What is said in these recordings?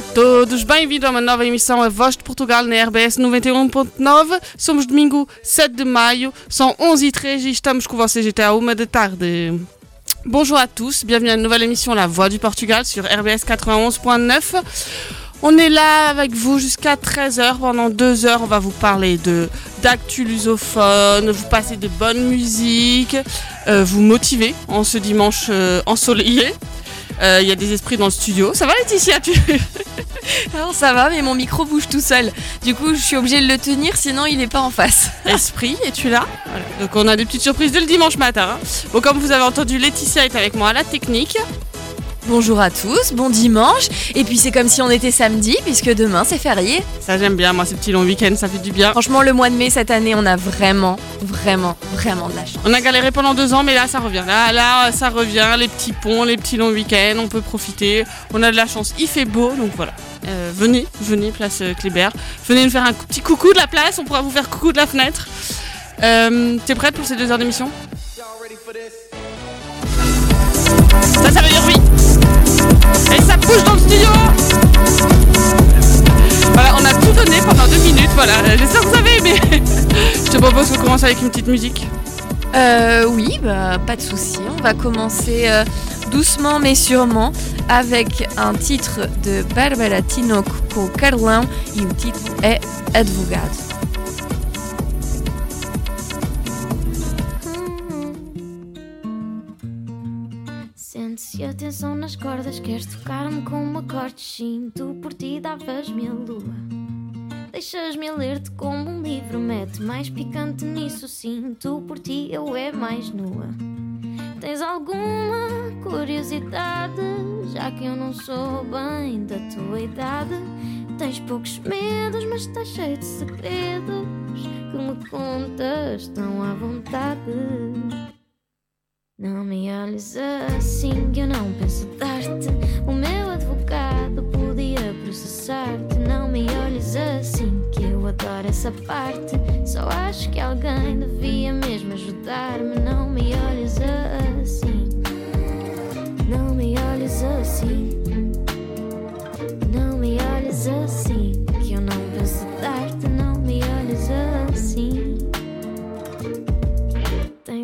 a todos, bem-vindo a uma nova emissão A Voz de Portugal na RBS 91.9. Somos domingo 7 de maio, são 11h13 e estamos com vocês até à 1 da tarde. Bonjour à tous, bienvenue à une nouvelle émission La Voix du Portugal sur RBS 91.9. On est là avec vous jusqu'à 13h. Pendant deux heures, on va vous parler d'actu lusophone, vous passer de bonne musique, euh, vous motiver en ce dimanche euh, ensoleillé. Euh, Il y a des esprits dans le studio. Ça va Laetitia tu... Alors ça va, mais mon micro bouge tout seul. Du coup, je suis obligée de le tenir, sinon il n'est pas en face. Esprit, es-tu là Voilà. Donc on a des petites surprises dès le dimanche matin. hein. Bon, comme vous avez entendu, Laetitia est avec moi à la technique. Bonjour à tous, bon dimanche. Et puis c'est comme si on était samedi, puisque demain c'est férié. Ça j'aime bien, moi ces petits longs week-ends, ça fait du bien. Franchement, le mois de mai cette année, on a vraiment, vraiment, vraiment de la chance. On a galéré pendant deux ans, mais là ça revient. Là, là ça revient, les petits ponts, les petits longs week-ends, on peut profiter. On a de la chance, il fait beau, donc voilà. Euh, venez, venez, place euh, Kléber. Venez nous faire un petit coucou de la place, on pourra vous faire coucou de la fenêtre. Euh, T'es prête pour ces deux heures d'émission? Ça, ça veut dire dans le studio Voilà, on a tout donné pendant deux minutes, voilà. J'espère que vous avez aimé. Je te propose qu'on commence avec une petite musique. Euh, oui, bah, pas de souci. On va commencer euh, doucement mais sûrement avec un titre de Barbara Tinoco Carlão et le titre est Advogado. Sente-se a tensão nas cordas, queres tocar-me com um acorde Sim, tu por ti davas-me a lua. Deixas-me ler-te como um livro Mete mais picante nisso, sim Tu por ti eu é mais nua. Tens alguma curiosidade? Já que eu não sou bem da tua idade. Tens poucos medos, mas estás cheio de segredos Que me contas tão à vontade não me olhes assim que eu não penso dar-te. O meu advogado podia processar-te. Não me olhes assim que eu adoro essa parte. Só acho que alguém devia mesmo ajudar-me. Não me olhes assim. Não me olhes assim. Não me olhes assim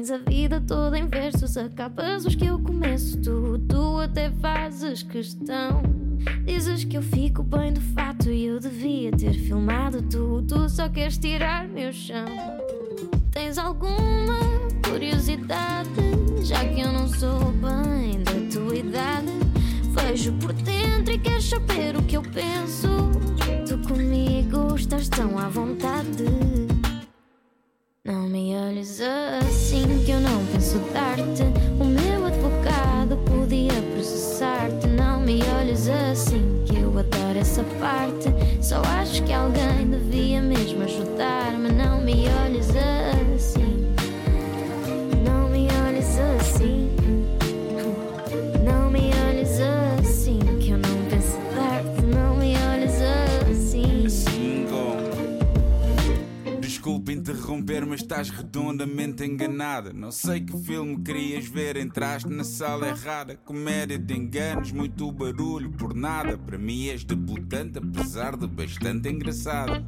Tens a vida toda em versos, acabas os que eu começo. Tu, tu até fazes questão. Dizes que eu fico bem de fato e eu devia ter filmado tu. Tu só queres tirar meu chão. Tens alguma curiosidade? Já que eu não sou bem da tua idade, vejo por dentro e queres saber o que eu penso. Tu comigo estás tão à vontade. Não me olhes assim que eu não penso dar-te. O meu advogado podia processar-te. Não me olhes assim que eu adoro essa parte. Só acho que alguém devia mesmo ajudar-me. Não me olhes assim interromper, mas estás redondamente enganada. Não sei que filme querias ver, entraste na sala errada. Comédia de enganos, muito barulho por nada. Para mim és debutante, apesar de bastante engraçada.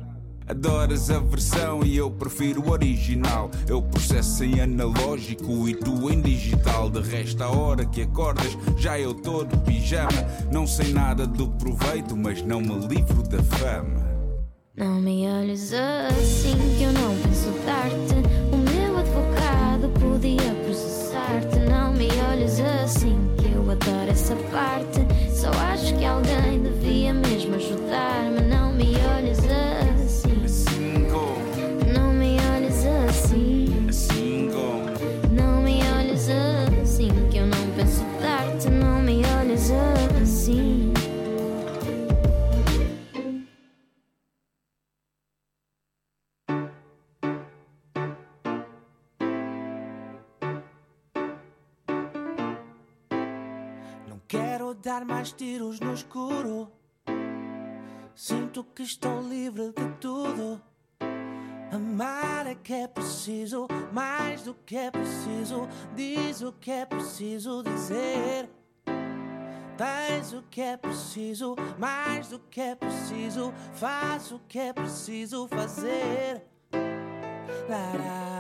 Adoras a versão e eu prefiro o original. Eu processo em analógico e tu em digital. De resto, a hora que acordas, já eu tô de pijama. Não sei nada do proveito, mas não me livro da fama. Não me olhes assim que eu não penso dar-te. O meu advogado podia processar-te. Não me olhes assim que eu adoro essa parte. Só acho que alguém devia mesmo ajudar-me dar mais tiros no escuro. Sinto que estou livre de tudo. Amar é que é preciso, mais do que é preciso. Diz o que é preciso dizer. Tens o que é preciso, mais do que é preciso. Faz o que é preciso fazer. Lararararara,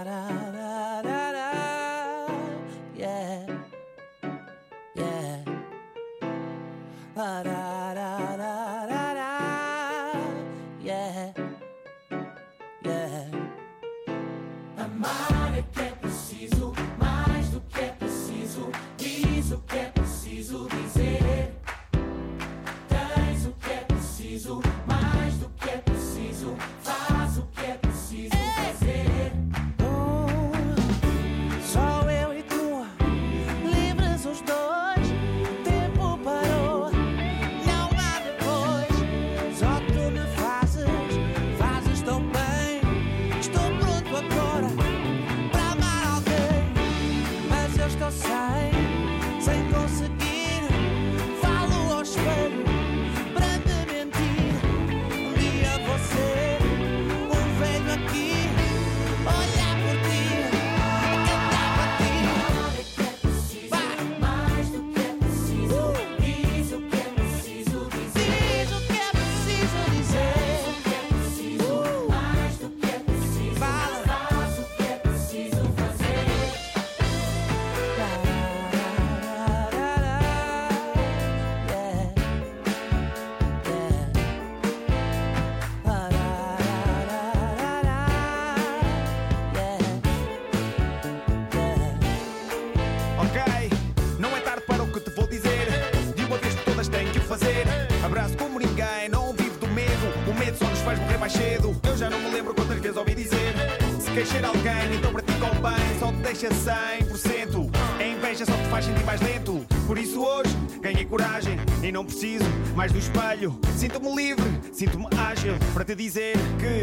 do espelho. Sinto-me livre, sinto-me ágil para te dizer que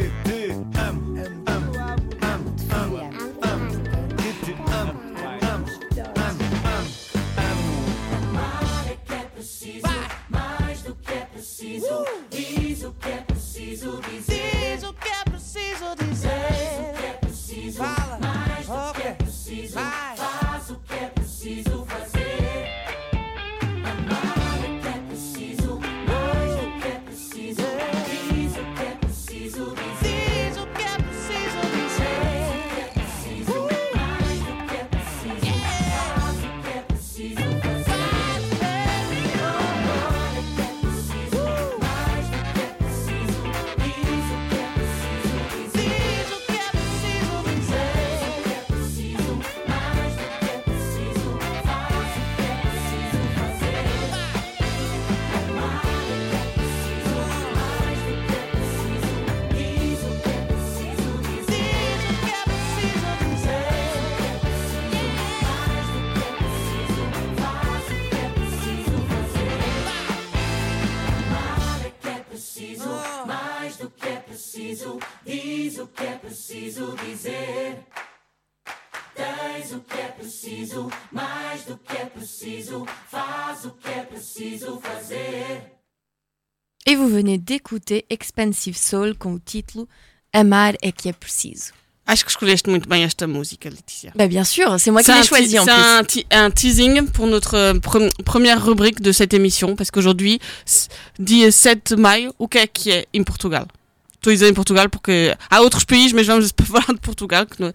venez d'écouter Expensive Soul com o título Amar é que é preciso. Acho que escolheste muito bem esta música. Bah bien sûr, c'est moi qui l'ai un choisi ti- en c'est un, teasing pour notre euh, pre- première rubrique de cette émission, parce qu'aujourd'hui, s- dia 7 de maio, o que é que é em Portugal? Estou a dizer em Portugal porque há outros países, mas vamos falar de Portugal, que não-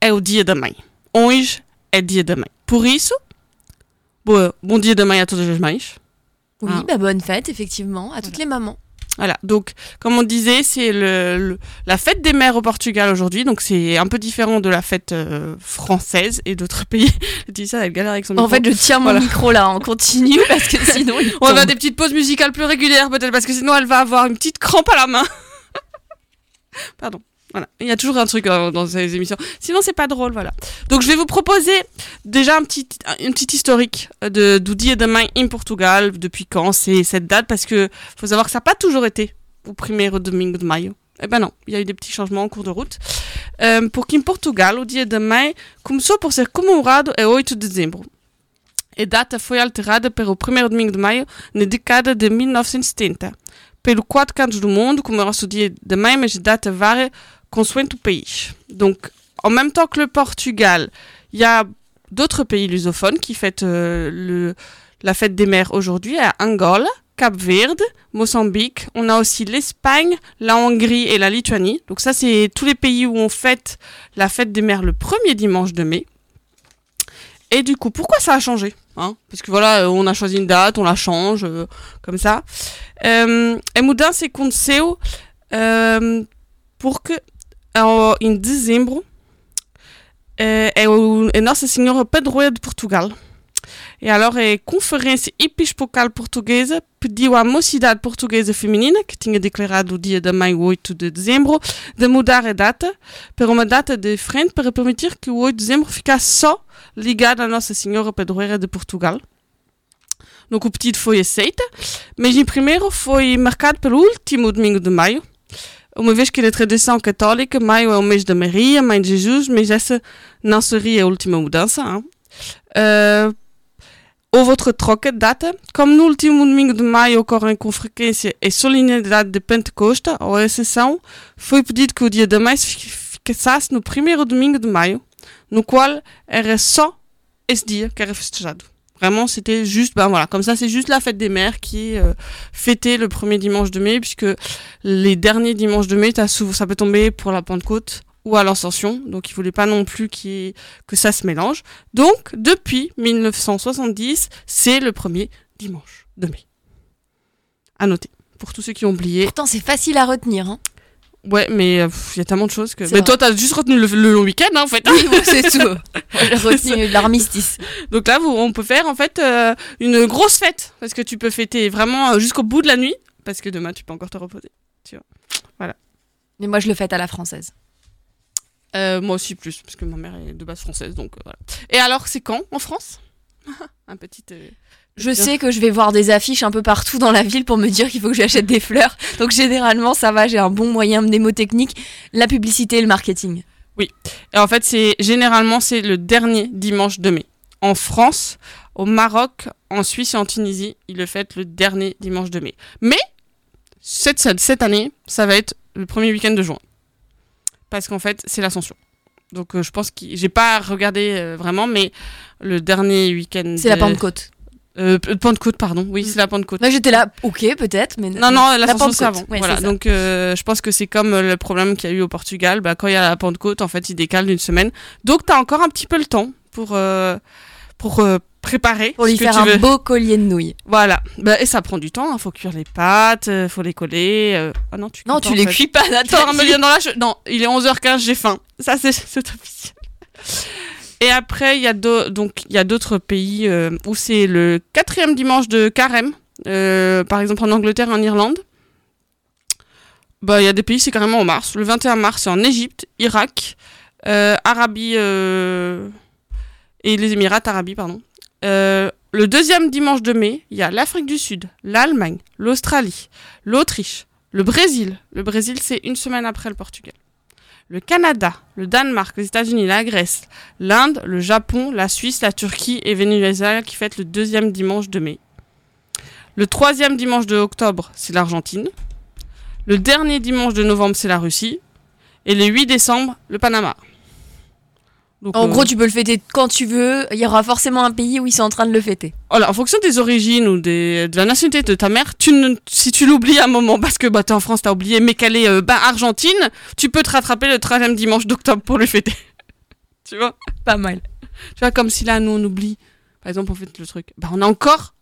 é o dia da mãe. Hoje é dia da mãe. Por isso, boa, bom dia da mãe a todas as mães. Oui, Ah. bah bonne fête, effectivement, à toutes les mamans. Voilà, donc comme on disait, c'est le, le- la fête des mères au Portugal aujourd'hui, donc c'est un peu différent de la fête euh, française et d'autres pays. Je dis ça, elle galère avec son micro. En fait, je tiens mon Voilà. micro là en continu parce que sinon il On va faire des petites pauses musicales plus régulières peut-être parce que sinon elle va avoir une petite crampe à la main. Pardon. Voilà, il y a toujours un truc euh, dans ces émissions. Sinon c'est pas drôle, voilà. Donc je vais vous proposer déjà un petit, une petite historique de du Dia da Mãe in Portugal, depuis quand c'est cette date parce que faut savoir que ça n'a pas toujours été au primeiro domingo de maio. Eh ben non, il y a eu des petits changements en cours de route. Euh, porque Portugal o Dia da Mãe começou por ser comemorado a 8 de dezembro. A data foi alterada para o primeiro domingo de maio na década de 1970. Pelo quatro cantos do mundo, comemora-se o dia da mãe, mas a data varia consoante o país. Donc, en même temps que le Portugal, il y a d'autres pays lusophones qui fêtent euh, la fête des mers aujourd'hui à Angola, Cap Verde, Mozambique. On a aussi l'Espagne, la Hongrie et la Lituanie. Donc ça, c'est tous les pays où on fête la fête des mers le premier dimanche de mai. Et du coup, pourquoi ça a changé hein? Parce que voilà, euh, on a choisi une date, on la change, euh, comme ça. Euh, e mudança aconteceu euh, porque em dezembro uh, é o, a Nossa Senhora Padroeira de Portugal. E alors a Conferência Episcopal Portuguesa pediu à mocidade portuguesa feminina, que tinha declarado o dia da mãe, o 8 de dezembro, de mudar a data para uma data diferente para permitir que o 8 de dezembro ficasse só ligado à Nossa Senhora Padroeira de Portugal. Donc o pedido foi aceito, mas em primeiro foi marcado pelo último domingo de maio, uma vez que na tradição católica maio é o mês da Maria, mãe de Jesus, mas essa não seria a última mudança. Uh, houve outra troca de data. Como no último domingo de maio ocorrem com frequência a solenidade de Pentecosta, ou a Ascensão, foi pedido que o dia da mãe se fixasse no primeiro domingo de maio, no qual era só esse dia que era festejado. Vraiment, c'était juste, ben voilà, comme ça, c'est juste la fête des mères qui est euh, le premier dimanche de mai, puisque les derniers dimanches de mai, ça peut tomber pour la Pentecôte ou à l'Ascension, donc il voulait pas non plus qu que ça se mélange. Donc, depuis 1970, c'est le premier dimanche de mai. À noter, pour tous ceux qui ont oublié. Pourtant, c'est facile à retenir. Hein. Ouais, mais il euh, y a tellement de choses que. Mais vrai. toi, t'as juste retenu le, le long week-end, hein, en fait. Oui, bon, c'est tout. J'ai retenu l'armistice. Donc là, vous, on peut faire en fait euh, une grosse fête parce que tu peux fêter vraiment euh, jusqu'au bout de la nuit parce que demain, tu peux encore te reposer. Tu vois. Voilà. Mais moi, je le fête à la française. Euh, moi aussi plus parce que ma mère est de base française, donc euh, voilà. Et alors, c'est quand en France? Un petit. Je sais que je vais voir des affiches un peu partout dans la ville pour me dire qu'il faut que j'achète des fleurs. Donc généralement, ça va, j'ai un bon moyen mnémotechnique, la publicité et le marketing. Oui. Et en fait, c'est généralement c'est le dernier dimanche de mai. En France, au Maroc, en Suisse et en Tunisie, ils le fêtent le dernier dimanche de mai. Mais cette, cette année, ça va être le premier week-end de juin. Parce qu'en fait, c'est l'ascension. Donc euh, je pense que j'ai pas regardé euh, vraiment, mais le dernier week-end. C'est la Pentecôte. Euh, Pentecôte, pardon. Oui, c'est la Pentecôte. Moi, j'étais là, ok, peut-être, mais non, non, l'ascension c'est avant. Ouais, voilà. Donc, euh, je pense que c'est comme euh, le problème qu'il y a eu au Portugal. Bah, quand il y a la Pentecôte, en fait, ils décalent d'une semaine. Donc, t'as encore un petit peu le temps pour euh, pour préparer. Pour lui faire un veux. beau collier de nouilles. Voilà. Bah, et ça prend du temps. Il faut cuire les pâtes, euh, faut les coller. Ah non, tu Non, pas, tu en les fait. cuis pas, Attends, me dans la Non, il est 11h15, j'ai faim. Ça, c'est c'est officiel. Et après, il y a d'autres pays euh, où c'est le quatrième dimanche de carême. Euh, par exemple, en Angleterre, en Irlande. Bah, il y a des pays, c'est carrément en mars. Le 21 mars, c'est en Égypte, Irak, euh, Arabie et les Émirats Arabes, pardon. Le deuxième dimanche de mai, il y a l'Afrique du Sud, l'Allemagne, l'Australie, l'Autriche, le Brésil. Le Brésil, c'est une semaine après le Portugal. Le Canada, le Danemark, les États-Unis, la Grèce, l'Inde, le Japon, la Suisse, la Turquie et Venezuela qui fêtent le deuxième dimanche de mai. Le troisième dimanche de octobre, c'est l'Argentine. Le dernier dimanche de novembre, c'est la Russie. Et le 8 décembre, le Panama. Donc, En euh, gros, tu peux le fêter quand tu veux. Il y aura forcément un pays où ils sont en train de le fêter. Voilà, en fonction des origines ou des, de la nationalité de ta mère, tu ne, si tu l'oublies à un moment parce que bah, t'es en France, t'as oublié, mais qu'elle est euh, bah, Argentine, tu peux te rattraper le troisième dimanche d'octobre pour le fêter. tu vois? Pas mal. Tu vois, comme si là, nous, on oublie. Par exemple, on fait le truc. Bah, on a encore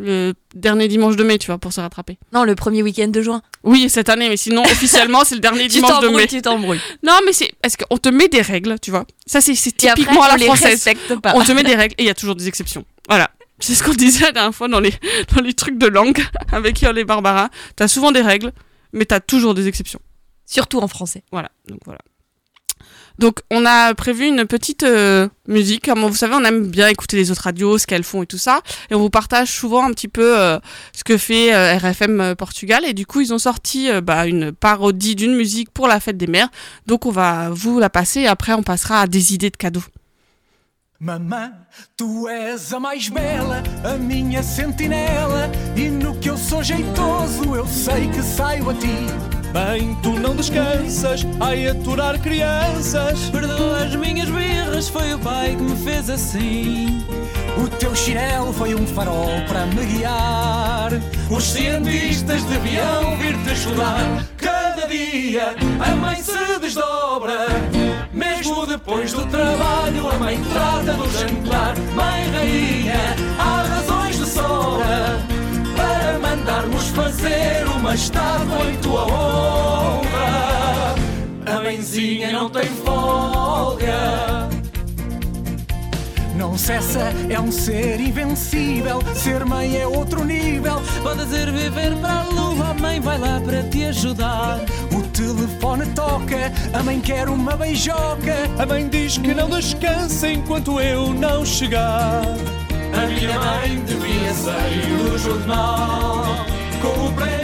le dernier dimanche de mai, tu vois, pour se rattraper. Non, le premier week-end de juin. Oui, cette année, mais sinon, officiellement, c'est le dernier dimanche de mai. tu t'embrouilles. Non, mais c'est parce qu'on te met des règles, tu vois. Ça, c'est après, typiquement à la française. pas. On te met des règles et il y a toujours des exceptions. Voilà. C'est ce qu'on disait la dernière fois dans les, dans les trucs de langue avec Yol et Barbara. T'as souvent des règles, mais t'as toujours des exceptions. Surtout en français. Voilà. Donc voilà. Donc on a prévu une petite euh, musique. Vous savez, on aime bien écouter les autres radios, ce qu'elles font et tout ça. Et on vous partage souvent un petit peu euh, ce que fait euh, RFM Portugal. Et du coup, ils ont sorti bah, une parodie d'une musique pour la fête des mères. Donc on va vous la passer et après on passera à des idées de cadeaux. Tu. Bem, tu não descansas, ai aturar crianças. Perdoa as minhas birras, foi o pai que me fez assim. O teu chinelo foi um farol para me guiar. Os cientistas deviam vir-te ajudar. Cada dia a mãe se desdobra. Mesmo depois do trabalho, a mãe trata do jantar. Mãe rainha, há uma estátua em tua honra. A mãezinha não tem folga. Não cessa, é um ser invencível. Ser mãe é outro nível. Pode ser viver para a lua, a mãe vai lá para te ajudar. O telefone toca, a mãe quer uma beijoca. A mãe diz que não descansa enquanto eu não chegar. A minha mãe devia sair do jornal com o prémio de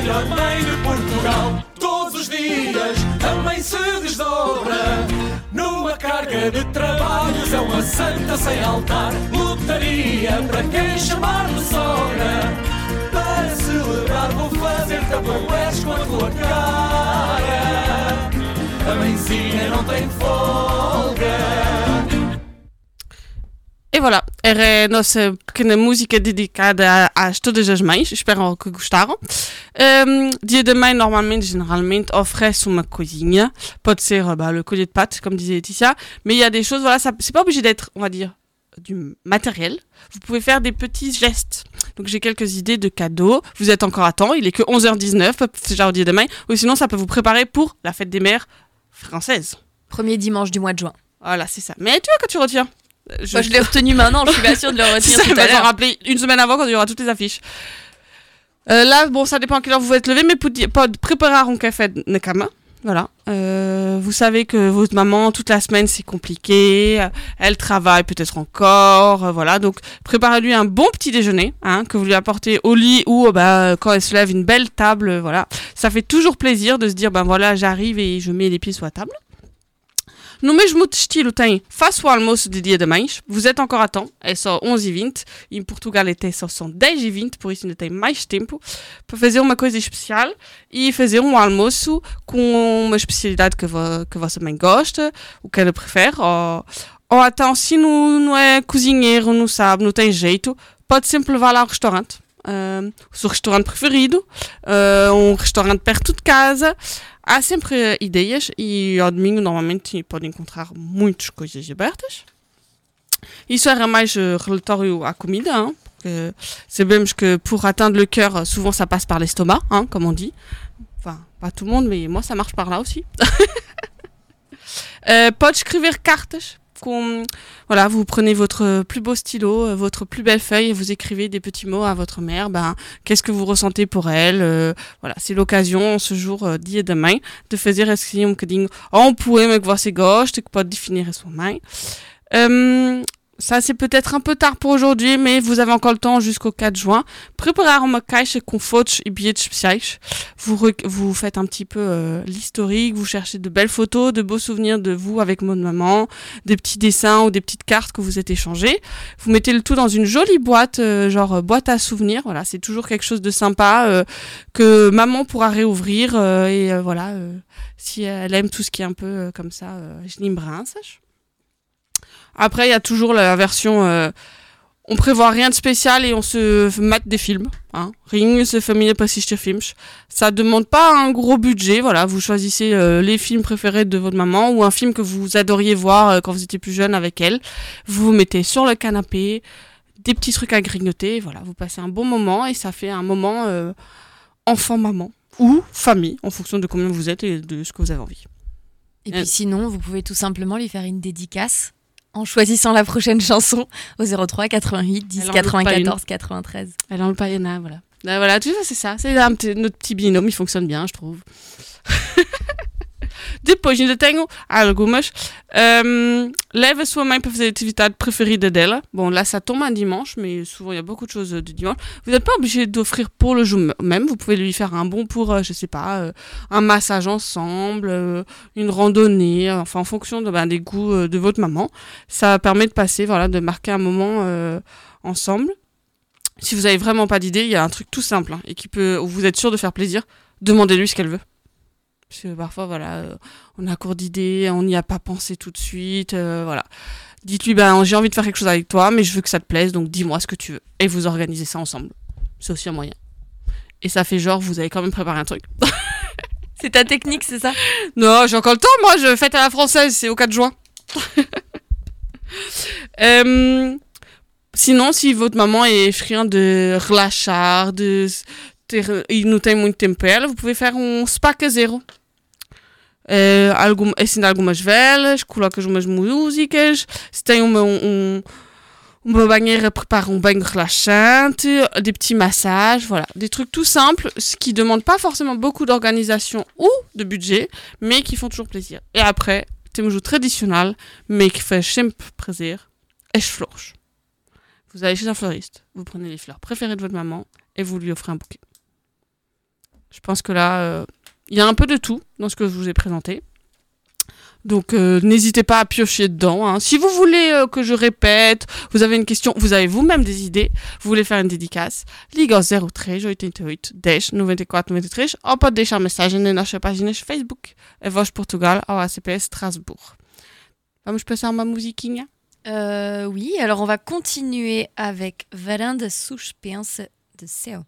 melhor mãe de Portugal. Todos os dias a mãe se desdobra numa carga de trabalhos. É uma santa sem altar. Lutaria para quem chamar de sogra. Para celebrar, vou fazer tabués com a tua cara. A mãezinha não tem folga. E voilà, era a nossa pequena música dedicada a, a todas as mães, espero que gostaram. Um, dia da mãe, normalmente, généralement, oferece uma coisinha. Pode ser bah, le collier de pâtes, comme disait Laetitia, mais il y a des choses, voilà, c'est pas obligé d'être, on va dire, du matériel. Vous pouvez faire des petits gestes. Donc j'ai quelques idées de cadeaux. Vous êtes encore à temps, il est que 11h19, c'est déjà au dia de mãe. Ou sinon, ça peut vous préparer pour la fête des mères française. Premier dimanche du mois de juin. Voilà, c'est ça. Mais tu vois que tu retiens. Je, Moi, je l'ai retenu maintenant, je suis pas sûre de le retenir ça, tout à l'heure. rappeler une semaine avant quand il y aura toutes les affiches. Euh, là, bon, ça dépend à quelle heure vous vous êtes levé, mais pour pas préparer un café de cama. Voilà. Euh, vous savez que votre maman, toute la semaine, c'est compliqué. Elle travaille peut-être encore. euh, voilà. Donc, préparez-lui un bon petit déjeuner, hein, que vous lui apportez au lit ou, bah, quand elle se lève, une belle table. Voilà. Ça fait toujours plaisir de se dire, ben voilà, j'arrive et je mets les pieds sur la table. No mesmo estilo tem faça o almoço de dia de mães. Vous êtes encore à temps. É só 11h20. Em Portugal até só são 10h20, por isso ainda tem mais tempo para fazer uma coisa especial e fazer um almoço com uma especialidade que, vo que a vossa mãe gosta, o que ela prefere. Ou, ou então, se não, não é cozinheiro, não sabe, não tem jeito, pode sempre levar lá ao restaurante. Uh, o seu restaurante preferido, uh, um restaurante perto de casa. Há sempre ideias e ao domingo normalmente pode encontrar muitas coisas abertas. Isso era mais uh, relatório à comida, hein, porque sabemos que pour atteindre le cœur, souvent ça passe par l'estomac, hein, comme on dit. Enfin, pas tout le monde, mais moi ça marche par là aussi. uh, pode escrever cartas com, voilà, vous prenez votre plus beau stylo, euh, votre plus belle feuille et vous écrivez des petits mots à votre mère. Ben, qu'est-ce que vous ressentez pour elle euh, Voilà, c'est l'occasion ce jour uh, dia da mãe de fazer assim um bocadinho ou um poema que você gosta, que pode définir a sua mãe. Ça, c'est peut-être un peu tard pour aujourd'hui, mais vous avez encore le temps jusqu'au 4 juin. Preparar uma caixa com. Vous, vous faites un petit peu euh, l'historique, vous cherchez de belles photos, de beaux souvenirs de vous avec votre maman, des petits dessins ou des petites cartes que vous êtes échangées. Vous mettez le tout dans une jolie boîte, euh, genre euh, boîte à souvenirs. Voilà, c'est toujours quelque chose de sympa que maman pourra réouvrir. et voilà, si elle aime tout ce qui est un peu comme ça, euh, Schlimbrin, sache. Après, il y a toujours la version. Euh, on prévoit rien de spécial et on se mate des films. Hein. Ring, se Films. Ça demande pas un gros budget. Voilà, vous choisissez euh, les films préférés de votre maman ou un film que vous adoriez voir euh, quand vous étiez plus jeune avec elle. Vous vous mettez sur le canapé, des petits trucs à grignoter. Voilà, vous passez un bon moment et ça fait un moment euh, enfant-maman ou famille en fonction de combien vous êtes et de ce que vous avez envie. Et puis sinon, vous pouvez tout simplement lui faire une dédicace en choisissant la prochaine chanson au 03 88 10 Elle en 94 93. Elle en pas Yana, voilà. Là, voilà, tu vois, c'est ça. C'est un petit- notre petit binôme, il fonctionne bien, je trouve. Depois ainda tenho algumas. Um, leva a sua mãe para fazer a atividade preferida dela. Bon, là, ça tombe un dimanche, mais souvent, il y a beaucoup de choses du dimanche. Vous n'êtes pas obligé d'offrir pour le jour même. Vous pouvez lui faire un bon pour, euh, je sais pas, euh, un massage ensemble, euh, une randonnée, enfin, en fonction ben, des goûts de votre maman. Ça permet de passer, voilà, de marquer un moment ensemble. Si vous avez vraiment pas d'idée, il y a un truc tout simple hein, et qui peut, où vous êtes sûr de faire plaisir. Demandez-lui ce qu'elle veut. Parce que parfois, voilà, euh, on a court d'idées, on n'y a pas pensé tout de suite, euh, voilà. Dites-lui, ben, j'ai envie de faire quelque chose avec toi, mais je veux que ça te plaise, donc dis-moi ce que tu veux. Et vous organisez ça ensemble. C'est aussi un moyen. Et ça fait genre, vous avez quand même préparé un truc. C'est ta technique, c'est ça? Non, j'ai encore le temps, moi, je fête à la française, c'est au 4 juin. Euh, sinon, si votre maman est friande de relaxar, de e muito tempo para ela, vous pouvez faire um spa caseiro. Uh, algum, ensina algumas velas, colocas umas músicas, se tem uma, um, uma banheira, prépare un bain relaxante, des petits massages, voilà. Des trucs tout simples, ce qui ne demandent pas forcément beaucoup d'organisation ou de budget, mais qui font toujours plaisir. Et après, temos o tradicional, mais qui fait sempre plaisir, as flores. Vous allez chez un fleuriste, vous prenez les fleurs préférées de votre maman et vous lui offrez un bouquet. Je pense que là, euh, il y a un peu de tout dans ce que je vous ai présenté. Donc euh, n'hésitez pas à piocher dedans. hein. Si vous voulez euh, que je répète, vous avez une question, vous avez vous-même des idées, vous voulez faire une dédicace, liga ao 03 88 10 94 93 ou pode deixar mensagem na nossa página Facebook, a Portugal ao ACPS Strasbourg. Vamos passar uma musiquinha? Euh, oui, alors on va continuer avec Varanda Suspense de Céu.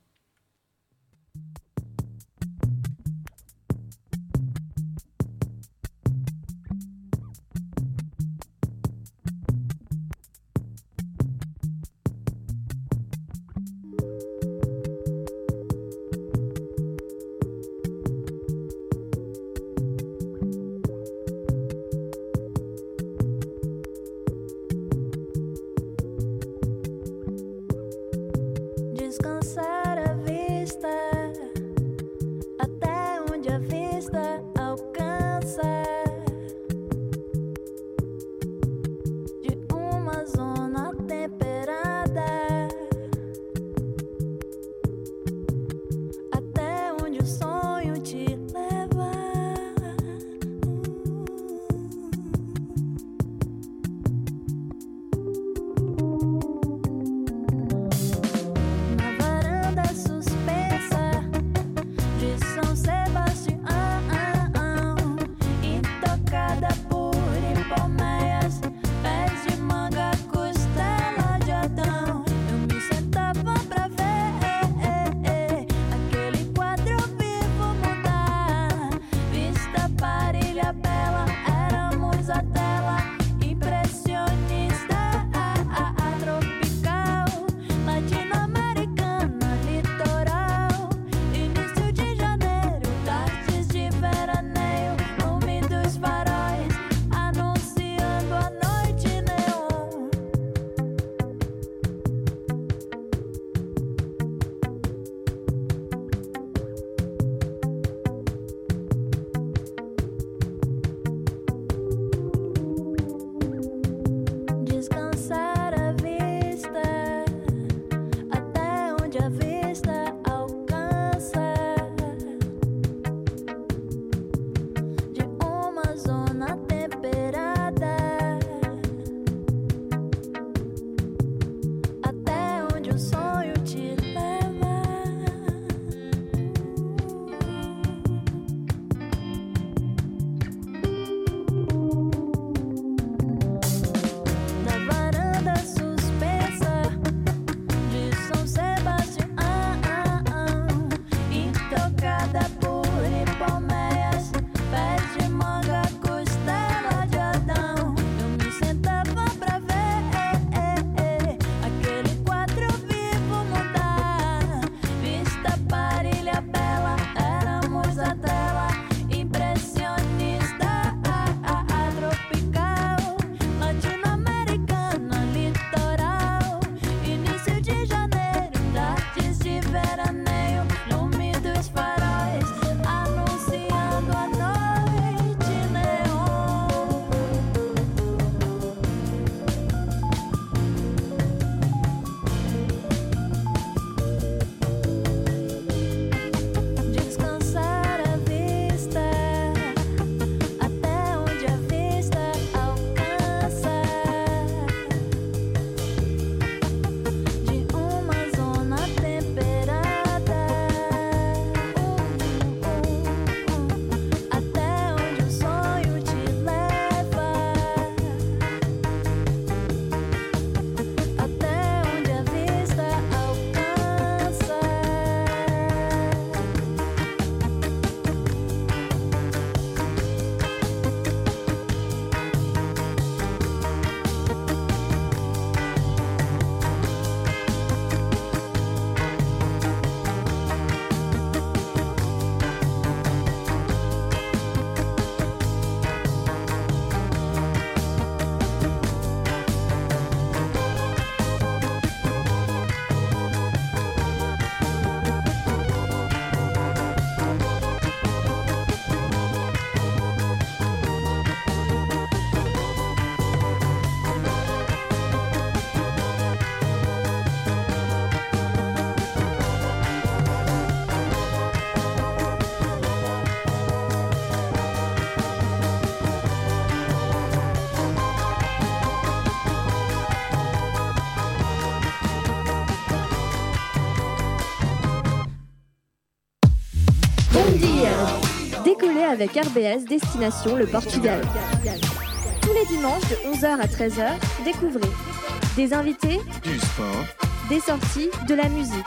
Avec RBS Destination le Portugal. Tous les dimanches de 11h à 13h, découvrez des invités, du sport, des sorties, de la musique.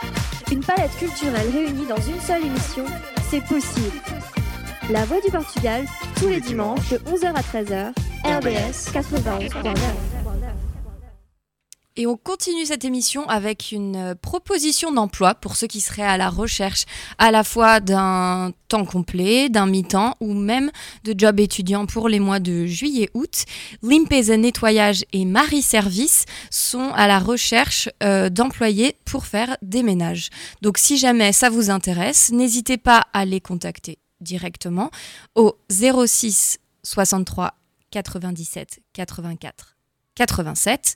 Une palette culturelle réunie dans une seule émission, c'est possible. La Voix du Portugal, tous les dimanches de 11h à 13h, RBS 91.9. Continue cette émission avec une proposition d'emploi pour ceux qui seraient à la recherche à la fois d'un temps complet, d'un mi-temps ou même de job étudiant pour les mois de juillet-août. Limpeza Nettoyage et Marie Service sont à la recherche euh, d'employés pour faire des ménages. Donc si jamais ça vous intéresse, n'hésitez pas à les contacter directement au 06 63 97 84 87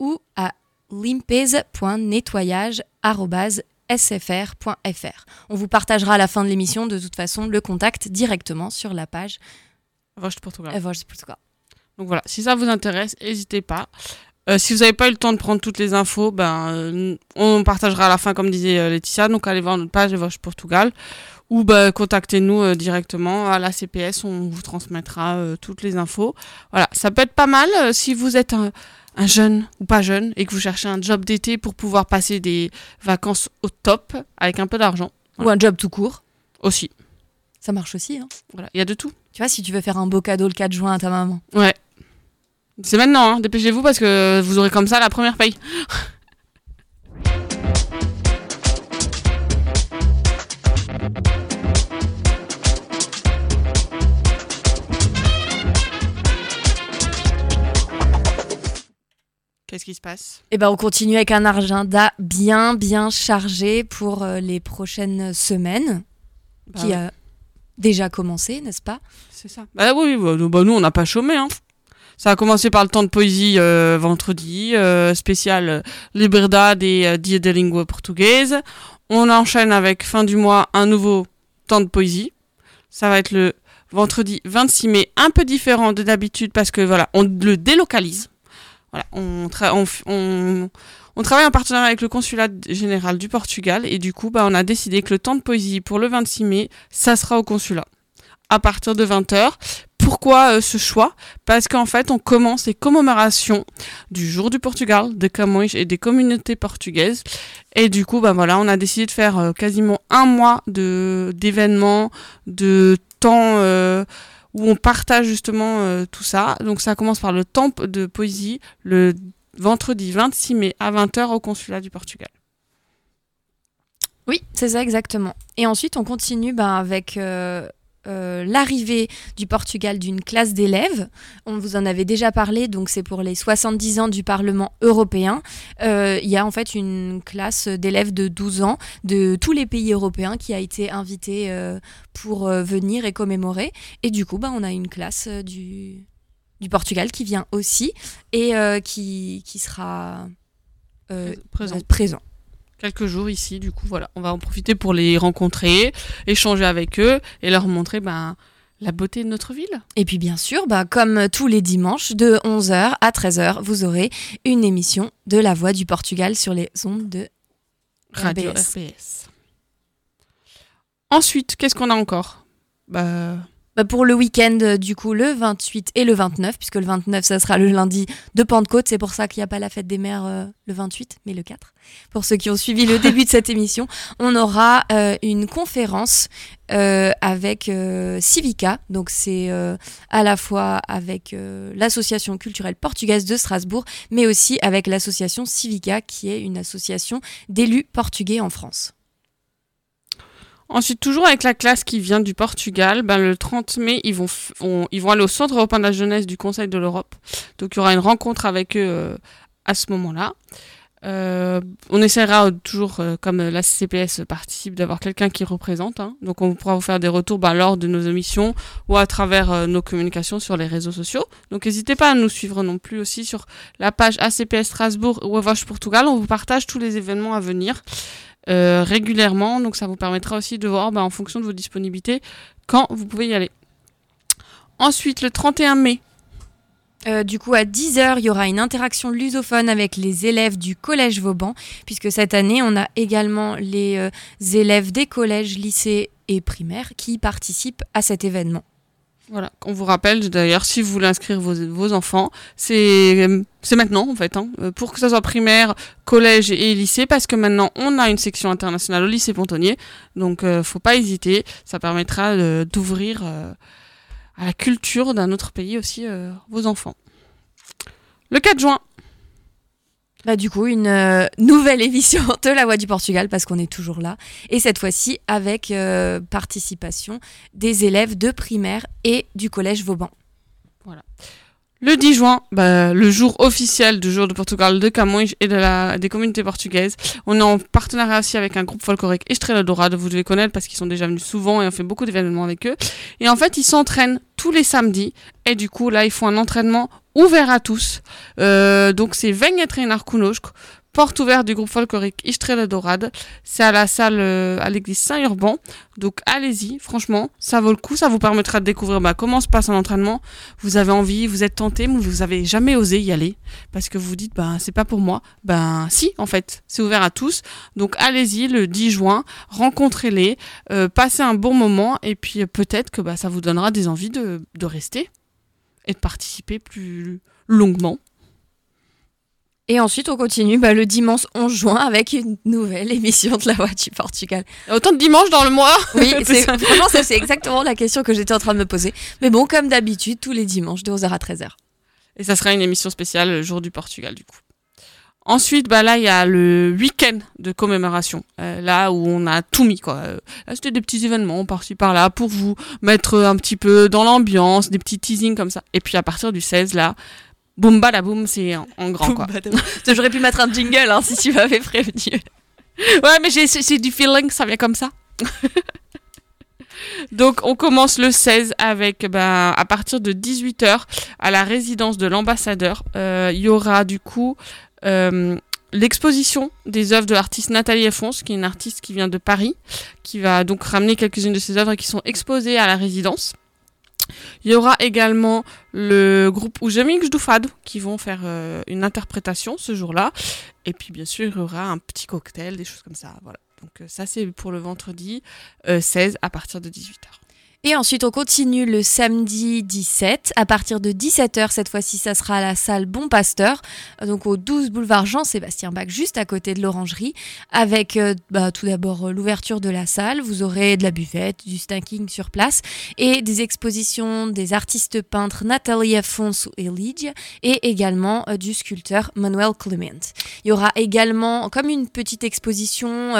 ou à limpeza.nettoyage.sfr.fr. On vous partagera à la fin de l'émission, de toute façon, le contact directement sur la page de Portugal. euh, Portugal. Donc voilà, si ça vous intéresse, n'hésitez pas. Euh, si vous n'avez pas eu le temps de prendre toutes les infos, ben, euh, on partagera à la fin, comme disait euh, Laetitia. Donc allez voir notre page Voix Portugal ou ben, contactez-nous euh, directement à la CPS, on vous transmettra euh, toutes les infos. Voilà, ça peut être pas mal euh, si vous êtes un, un jeune ou pas jeune et que vous cherchez un job d'été pour pouvoir passer des vacances au top avec un peu d'argent Ou un job tout court. aussi. Ça marche aussi. Hein. Voilà, il y a de tout. Tu vois, si tu veux faire un beau cadeau le 4 juin à ta maman. Ouais. C'est maintenant, hein. dépêchez-vous parce que vous aurez comme ça la première paye. Qu'est-ce qui se passe? Et ben on continue avec un agenda bien bien chargé pour euh, les prochaines semaines, Bah qui ouais. a déjà commencé, n'est-ce pas? C'est ça. Bah oui, bah, nous, bah, nous, on n'a pas chômé. Hein. Ça a commencé par le temps de poésie euh, vendredi, euh, spécial Liberdade et Dia de Língua Portuguesa. On enchaîne avec fin du mois un nouveau temps de poésie. Ça va être le vendredi 26 mai, un peu différent de d'habitude parce que voilà, on le délocalise. On, travaille en partenariat avec le consulat général du Portugal et du coup, bah, on a décidé que le temps de poésie pour le 26 mai, ça sera au consulat à partir de 20h. Pourquoi euh, ce choix? Parce qu'en fait, on commence les commémorations du jour du Portugal, de Camões et des communautés portugaises. Et du coup, bah voilà, on a décidé de faire euh, quasiment un mois de d'événements, de temps euh, où on partage justement euh, tout ça. Donc ça commence par le temps de poésie le vendredi 26 mai à 20h au consulat du Portugal. Oui, c'est ça exactement. Et ensuite, on continue ben, avec euh, euh, l'arrivée du Portugal d'une classe d'élèves. On vous en avait déjà parlé, donc c'est pour les 70 ans du Parlement européen. Euh, Il y a en fait une classe d'élèves de 12 ans de tous les pays européens qui a été invitée euh, pour venir et commémorer. Et du coup, ben, on a une classe du, du Portugal qui vient aussi et qui, qui sera Présent. présent. Quelques jours ici. Du coup, voilà, on va en profiter pour les rencontrer, échanger avec eux et leur montrer ben, la beauté de notre ville. Et puis bien sûr, bah, comme tous les dimanches, de 11h à 13h, vous aurez une émission de La Voix du Portugal sur les ondes de Radio RBS. RBS. Ensuite, qu'est-ce qu'on a encore? Bah, Bah, pour le week-end, euh, du coup, le 28 et le 29, puisque le 29, ça sera le lundi de Pentecôte. C'est pour ça qu'il n'y a pas la fête des mères euh, le 28, mais le 4. Pour ceux qui ont suivi le début de cette émission, on aura euh, une conférence euh, avec euh, Civica. Donc, c'est euh, à la fois avec l'association culturelle portugaise de Strasbourg, mais aussi avec l'association Civica, qui est une association d'élus portugais en France. Ensuite, toujours avec la classe qui vient du Portugal, ben, le 30 mai, ils vont, ils vont aller au Centre européen de la jeunesse du Conseil de l'Europe. Donc, il y aura une rencontre avec eux euh, à ce moment-là. Euh, on essaiera euh, toujours, euh, comme euh, la CPS participe, d'avoir quelqu'un qui représente. hein. Donc, on pourra vous faire des retours ben, lors de nos émissions ou à travers euh, nos communications sur les réseaux sociaux. Donc, n'hésitez pas à nous suivre non plus aussi sur la page ACPS Strasbourg ou Voix Portugal. On vous partage tous les événements à venir euh, régulièrement. Donc ça vous permettra aussi de voir bah, en fonction de vos disponibilités quand vous pouvez y aller. Ensuite, le 31 mai, Euh, du coup, à 10h, il y aura une interaction lusophone avec les élèves du Collège Vauban, puisque cette année, on a également les euh, élèves des collèges, lycées et primaire qui participent à cet événement. Voilà, on vous rappelle d'ailleurs, si vous voulez inscrire vos, vos enfants, c'est c'est maintenant en fait, hein, euh, pour que ça soit primaire, collège et lycée, parce que maintenant on a une section internationale au lycée Pontonnier, donc euh, faut pas hésiter, ça permettra euh, d'ouvrir euh, à la culture d'un autre pays aussi euh, vos enfants. Le 4 juin, Bah, du coup, une euh, nouvelle émission de La Voix du Portugal, parce qu'on est toujours là. Et cette fois-ci, avec euh, participation des élèves de primaire et du collège Vauban. Le 10 juin, bah, le jour officiel du jour de Portugal de Camões et de la, des communautés portugaises. On est en partenariat aussi avec un groupe folklorique Estrela Dourada, vous devez connaître parce qu'ils sont déjà venus souvent et on fait beaucoup d'événements avec eux. Et en fait, ils s'entraînent tous les samedis et du coup, là, ils font un entraînement ouvert à tous. Euh, donc, c'est Venha treinar conosco, porte ouverte du groupe folklorique Estrela Dourada. C'est à la salle, euh, à l'église Saint-Urban. Donc, allez-y, franchement, ça vaut le coup. Ça vous permettra de découvrir bah, comment se passe un entraînement. Vous avez envie, vous êtes tenté, mais vous avez jamais osé y aller parce que vous vous dites, ben, c'est pas pour moi. Ben, si, en fait, c'est ouvert à tous. Donc, allez-y le 10 juin, rencontrez-les, euh, passez un bon moment et puis euh, peut-être que ça vous donnera des envies de, de rester et de participer plus longuement. Et ensuite, on continue bah, le dimanche 11 juin avec une nouvelle émission de La Voix du Portugal. Autant de dimanches dans le mois. Oui, C'est ça, c'est exactement la question que j'étais en train de me poser. Mais bon, comme d'habitude, tous les dimanches de 11h à 13h. Et ça sera une émission spéciale le jour du Portugal, du coup. Ensuite, bah là, il y a le week-end de commémoration, euh, là où on a tout mis, quoi. Euh, là, c'était des petits événements par-ci par-là pour vous mettre un petit peu dans l'ambiance, des petits teasings comme ça. Et puis à partir du 16, là, boum badaboum, c'est en, en grand, quoi. J'aurais pu mettre un jingle hein, si tu m'avais prévenu. Ouais, mais j'ai c'est du feeling, ça vient comme ça. Donc, on commence le 16 avec, ben, à partir de 18h, à la résidence de l'ambassadeur. Euh, Il y aura du coup euh, l'exposition des œuvres de l'artiste Nathalie Alphonse, qui est une artiste qui vient de Paris, qui va donc ramener quelques-unes de ses œuvres qui sont exposées à la résidence. Il y aura également le groupe do Fado qui vont faire euh, une interprétation ce jour-là. Et puis bien sûr, il y aura un petit cocktail, des choses comme ça. Voilà. Donc euh, ça c'est pour le vendredi euh, 16 à partir de 18h. Et ensuite, on continue le samedi 17. À partir de 17h, cette fois-ci, ça sera à la salle Bon Pasteur, donc au 12 boulevard Jean-Sébastien Bach, juste à côté de l'Orangerie, avec euh, bah, tout d'abord euh, l'ouverture de la salle. Vous aurez de la buvette, du snacking sur place et des expositions des artistes peintres Nathalie Afonso et Lydia et également euh, du sculpteur Manuel Clement. Il y aura également comme une petite exposition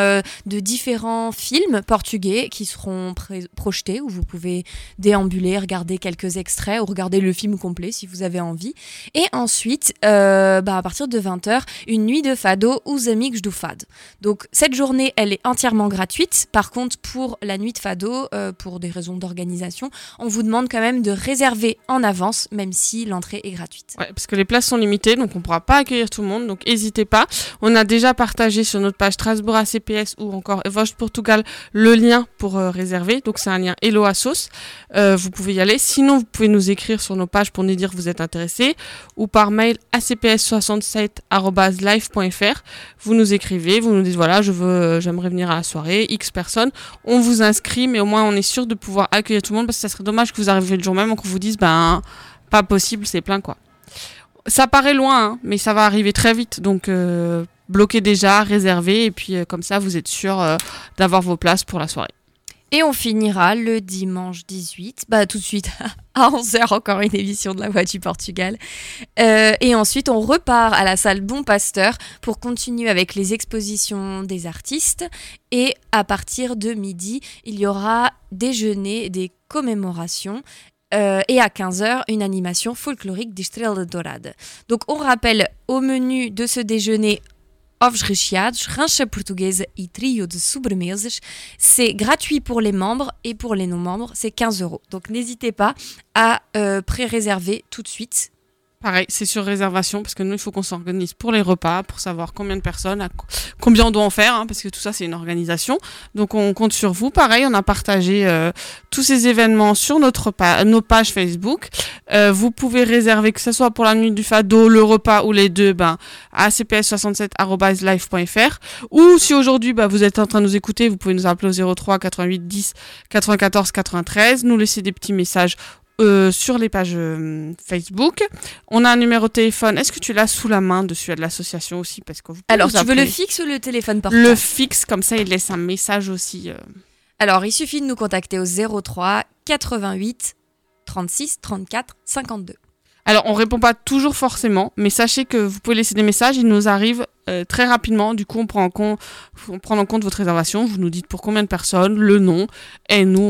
de différents films portugais qui seront projetés où vous pouvez déambuler, regarder quelques extraits ou regarder le film complet si vous avez envie. Et ensuite, euh, bah, à partir de 20h, une nuit de fado aux Amigos do Fado. Donc cette journée, elle est entièrement gratuite. Par contre, pour la nuit de fado, euh, pour des raisons d'organisation, on vous demande quand même de réserver en avance, même si l'entrée est gratuite. Parce que les places sont limitées, donc on pourra pas accueillir tout le monde, donc n'hésitez pas. On a déjà partagé sur notre page Strasbourg ACPS ou encore Voche Portugal le lien pour euh, réserver. Donc c'est un lien Hello à sauce. Euh, vous pouvez y aller. Sinon, vous pouvez nous écrire sur nos pages pour nous dire que vous êtes intéressé ou par mail acps67@live.fr. Vous nous écrivez, vous nous dites voilà, je veux, j'aimerais venir à la soirée, X personnes. On vous inscrit, mais au moins on est sûr de pouvoir accueillir tout le monde parce que ça serait dommage que vous arriviez le jour même et qu'on vous dise ben pas possible, c'est plein quoi. Ça paraît loin, hein, mais ça va arriver très vite. Donc, euh, bloquez déjà, réservez, et puis euh, comme ça, vous êtes sûr d'avoir vos places pour la soirée. Et on finira le dimanche 18, bah tout de suite à 11h encore une émission de la Voix du Portugal. Euh, et ensuite on repart à la salle Bon Pasteur pour continuer avec les expositions des artistes. Et à partir de midi, il y aura déjeuner, des commémorations. euh, et à 15h, une animation folklorique d'Estrela Dourada. Donc on rappelle au menu de ce déjeuner ovos recheados, rancha portuguesa e trio de sobremesas. C'est gratuit pour les membres et pour les non-membres, c'est 15 euros. Donc n'hésitez pas à euh, pré-réserver tout de suite Pareil, c'est sur réservation parce que nous, il faut qu'on s'organise pour les repas, pour savoir combien de personnes, combien on doit en faire, hein, parce que tout ça, c'est une organisation. Donc, on compte sur vous. Pareil, on a partagé euh, tous ces événements sur notre pa- nos pages Facebook. Euh, vous pouvez réserver, que ce soit pour la nuit du fado, le repas ou les deux, ben, à cps67.live.fr. Ou si aujourd'hui, bah, vous êtes en train de nous écouter, vous pouvez nous appeler au 03 88 10 94 93, nous laisser des petits messages euh, sur les pages euh, Facebook. On a un numéro de téléphone. Est-ce que tu l'as sous la main dessus? À de l'association aussi parce que vous Alors, tu veux le fixe ou le téléphone portable? Le fixe, comme ça, il laisse un message aussi. euh. Alors, il suffit de nous contacter au 03 88 36 34 52. Alors, on répond pas toujours forcément, mais sachez que vous pouvez laisser des messages. Ils nous arrivent euh, très rapidement. Du coup, on prend, en compte, on prend en compte votre réservation. Vous nous dites pour combien de personnes, le nom, et nous,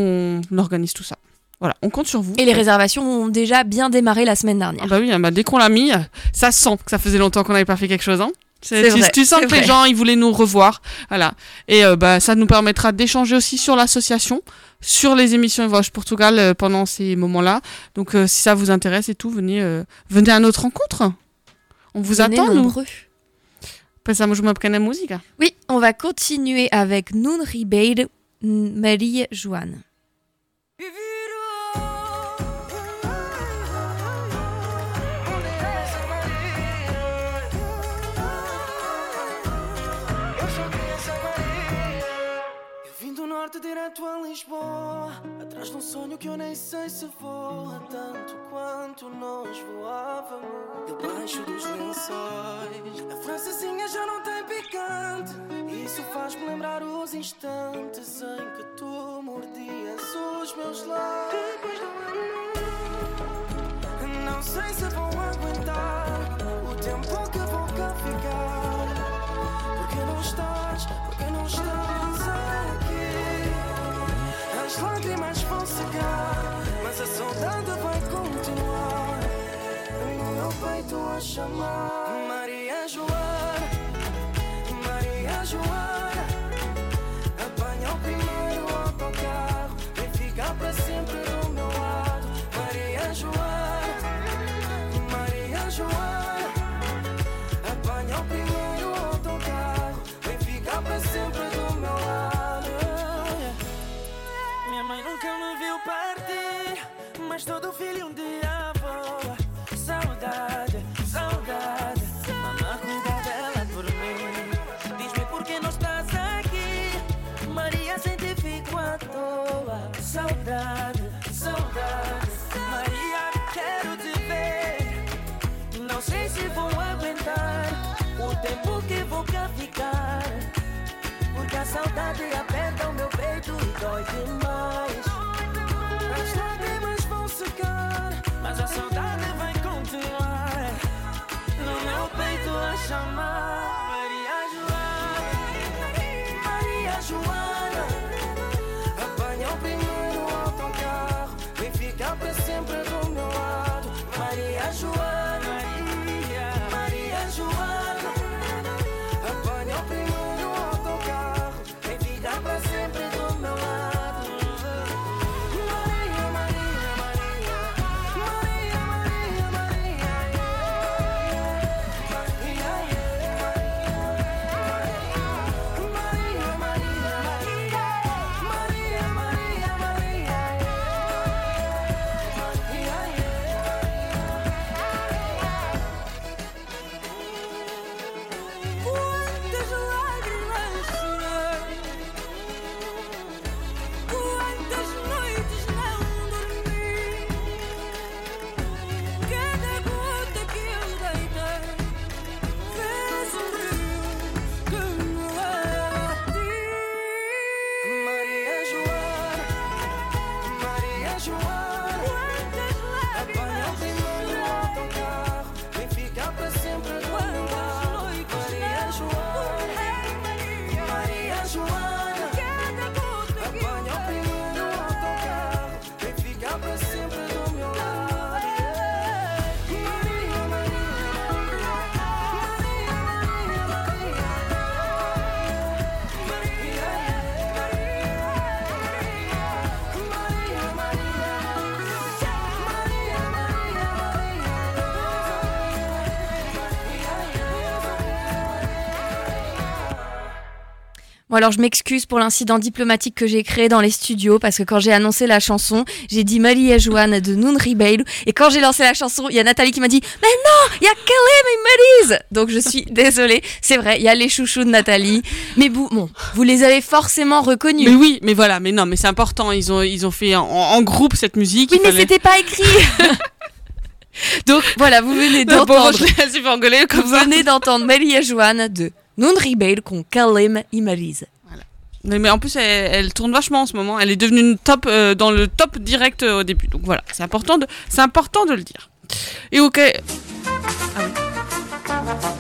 on organise tout ça. Voilà, on compte sur vous. Et les réservations ont déjà bien démarré la semaine dernière. Ah bah oui, ah bah dès qu'on l'a mis, ça sent que ça faisait longtemps qu'on n'avait pas fait quelque chose. Hein C'est tu, vrai, tu sens que les gens, ils voulaient nous revoir. Voilà. Et euh, bah, ça nous permettra d'échanger aussi sur l'association, sur les émissions Voyage Portugal euh, pendant ces moments-là. Donc euh, si ça vous intéresse et tout, venez, euh, venez à notre rencontre. On vous Venez attend, nous. nombreux. Pensamos uma pequena música. Oui, on va continuer avec Nun Ribeiro, Maria Joane. Norte direto a Lisboa Atrás de um sonho que eu nem sei se voa Tanto quanto nós voávamos. Debaixo dos lençóis A francesinha já não tem picante. Isso faz-me lembrar os instantes Em que tu mordias os meus lábios. Depois do Não sei se vou aguentar O tempo que vou cá ficar. Porque não estás, porque não estás As lágrimas vão secar Mas a saudade vai continuar. No meu peito a chamar. Maria Joana Maria Joana Mas todo filho um dia voa. Saudade, saudade. Mamãe cuida dela por mim. Diz-me por que não estás aqui. Maria sem ti fico à toa. Saudade, saudade. Maria quero te ver. Não sei se vou aguentar O tempo que vou cá ficar. Porque a saudade aperta o meu peito e dói demais. As lágrimas Mas a saudade vai continuar No meu peito a chamar Maria Joana Maria Joana alors je m'excuse pour l'incident diplomatique que j'ai créé dans les studios parce que quand j'ai annoncé la chanson, j'ai dit Marie et Joanne de Noon Ribeiro et quand j'ai lancé la chanson, il y a Nathalie qui m'a dit "Mais non, il y a Kelly et Maryse." Donc je suis désolée, c'est vrai, il y a les chouchous de Nathalie, mais vous bon, vous les avez forcément reconnus. Mais oui, mais voilà, mais non, mais c'est important, ils ont ils ont fait en, en groupe cette musique. Oui, mais fallait- c'était pas écrit. Donc voilà, vous venez d'entendre je fait engueuler comme vous ça. venez d'entendre et Joanne de Noon Ribeiro con Kalim et Maryse. Mais, en plus, elle, tourne vachement en ce moment. Elle est devenue une top euh, dans le top direct euh, au début. Donc voilà, c'est important de, important de le dire. Et ok. Ah.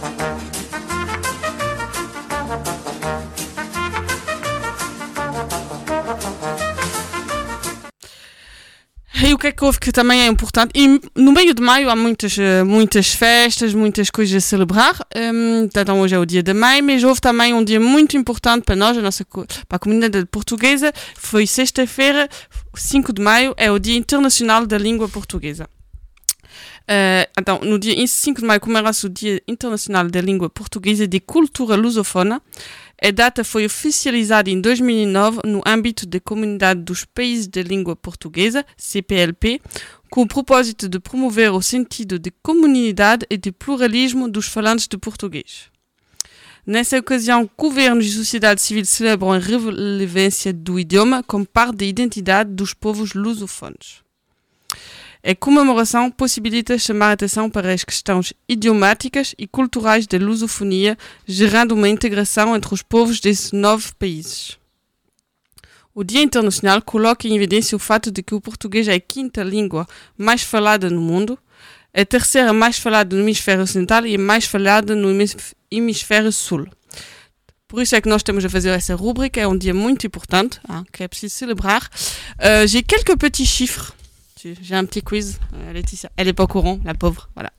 E o que é que houve que também é importante? E no meio de maio há muitas, eh, muitas festas, muitas coisas a celebrar. Hum, então hoje é o dia de maio, mas houve também um dia muito importante para nós, a nossa, para a comunidade portuguesa. Foi sexta-feira, 5 de maio, é o Dia Internacional da Língua Portuguesa. Eh, então, no dia 5 de maio comemora-se o Dia Internacional da Língua Portuguesa e de Cultura Lusofona. A data foi oficializada em 2009 no âmbito da Comunidade dos Países de Língua Portuguesa, CPLP, com o propósito de promover o sentido de comunidade e de pluralismo dos falantes de português. Nessa ocasião, governos e sociedade civil celebram a relevância do idioma como parte da identidade dos povos lusófonos. A comemoração possibilita chamar a atenção para as questões idiomáticas e culturais da lusofonia, gerando uma integração entre os povos desses nove países. O Dia Internacional coloca em evidência o fato de que o português é a quinta língua mais falada no mundo, a terceira mais falada no hemisfério ocidental e a mais falada no hemis- hemisfério sul. Por isso é que nós estamos a fazer essa rubrica, é um dia muito importante, hein, que é preciso celebrar. Euh, J'ai quelques petits chiffres. J'ai un petit quiz, euh, Laetitia. Elle est pas au courant, la pauvre, voilà.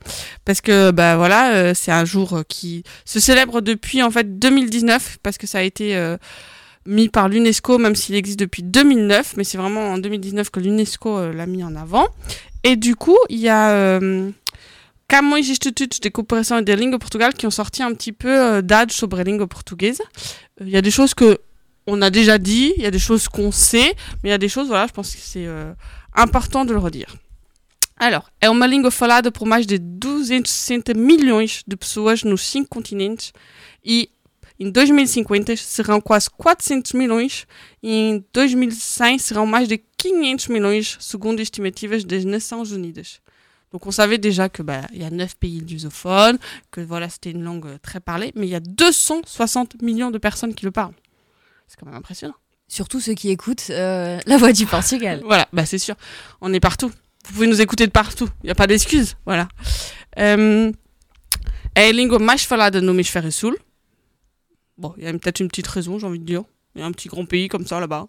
Parce que bah voilà, euh, c'est un jour euh, qui se célèbre depuis en fait 2019 parce que ça a été mis par l'UNESCO, même s'il existe depuis 2009, mais c'est vraiment en 2019 que l'UNESCO l'a mis en avant. Et du coup, il y a Camões Institutos de Cooperação e de Língua Portugal qui ont sorti un petit peu dados sobre a língua portuguesa. Il y a des choses que on a déjà dit, il y a des choses qu'on sait, mais il y a des choses, voilà, je pense que c'est important de le redire. Alors, é uma língua falada por mais de 260 milhões de pessoas nos cinco continentes e em 2050 serão quase 400 milhões e em 2100 serão mais de 500 milhões, segundo estimativas das Nações Unidas. Donc on savait déjà que bah il y a 9 pays lusophones, que voilà c'était une langue euh, très parlée, mais il y a 260 millions de personnes qui le parlent. C'est quand même impressionnant. Surtout ceux qui écoutent euh, la voix du Portugal. Voilà, bah c'est sûr. On est partout. Vous pouvez nous écouter de partout. Il n'y a pas d'excuse. Voilà. Euh, é língua mais falada no hemisfério sul. Bon, il y a peut-être une petite raison, j'ai envie de dire. Il y a un petit grand pays comme ça là-bas.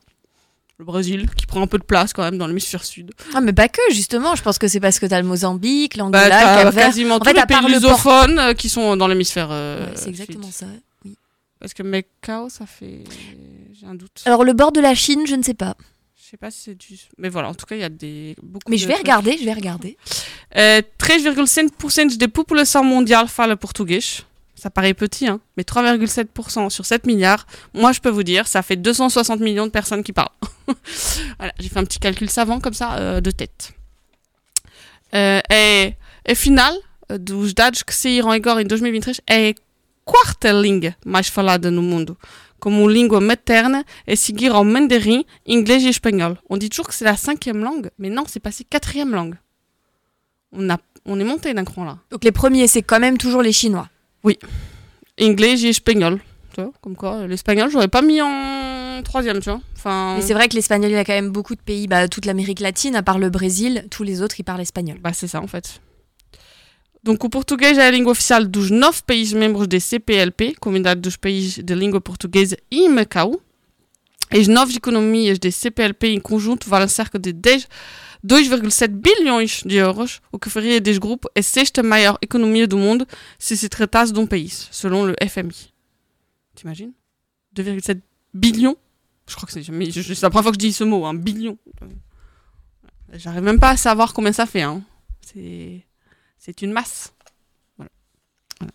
Le Brésil, qui prend un peu de place quand même dans l'hémisphère sud. Ah mais pas que justement, je pense que c'est parce que t'as le Mozambique, Bah, l'Angola, t'as le quasiment En tous fait, les pays Port- lusophones euh, qui sont dans l'hémisphère euh, Ouais, c'est exactement sud. ça. Parce que Macao, ça fait... J'ai un doute. Alors le bord de la Chine, je ne sais pas. Je sais pas si c'est du... Mais voilà, en tout cas, il y a des... beaucoup Mais de je vais trucs. regarder, je vais regarder. Euh, 13,5% da população mundial fala português. Ça paraît petit, hein, mais 3,7% sur 7 milliards. Moi, je peux vous dire, ça fait 260 millions de personnes qui parlent. voilà, j'ai fait un petit calcul savant comme ça, euh, de tête. Euh, e, afinal, eh, dos dados que saíram agora em 2023, é a quarta língua mais falada no mundo. Como língua materna, é seguir ao mandarim, inglês et espanhol. On dit toujours que c'est la cinquième langue, mais non, c'est passé quatrième langue. On, a, on est monté d'un cran là. Donc les premiers, c'est quand même toujours les Chinois. Anglais et espagnol. Tu vois, comme quoi, l'espagnol, j'aurais pas mis en troisième, tu vois. Enfin, Mais c'est vrai que l'espagnol, il y a quand même beaucoup de pays, bah, toute l'Amérique latine, à part le Brésil, tous les autres, ils parlent espagnol. bah, c'est ça en fait. Donc o português é a língua oficial dos nove países membros da CPLP, Comunidade dos Países de Língua Portuguesa e Macau. As nove economias da CPLP em conjunto valem cerca de 10 2,7 bilhões de euros, o que faria desse grupo a sexta maior economia do mundo se se tratasse d'un país, selon le FMI. T'imagines? 2,7 billions? Je crois que c'est la première fois que je dis ce mot, un billion. J'arrive même pas à savoir combien ça fait. Hein. C'est, c'est une masse. Voilà. Voilà.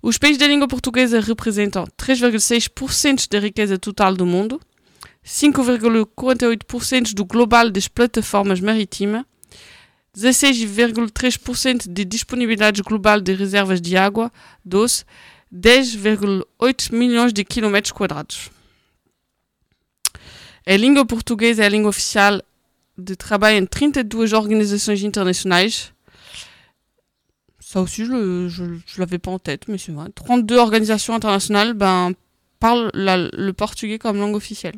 Os países da língua portuguesa representam 3,6% da riqueza total do mundo, 5,48% do global das plataformas marítimas, 16,3% de disponibilidade global de reservas de água doce, 10,8 milhões de quilomètres quadrados. A língua portuguesa é a língua oficial de trabalho em 32 organisações internationales. Ça aussi, je ne l'avais pas en tête, mais c'est vrai. 32 organisations internationales ben, parlent la- le portugais comme langue officielle.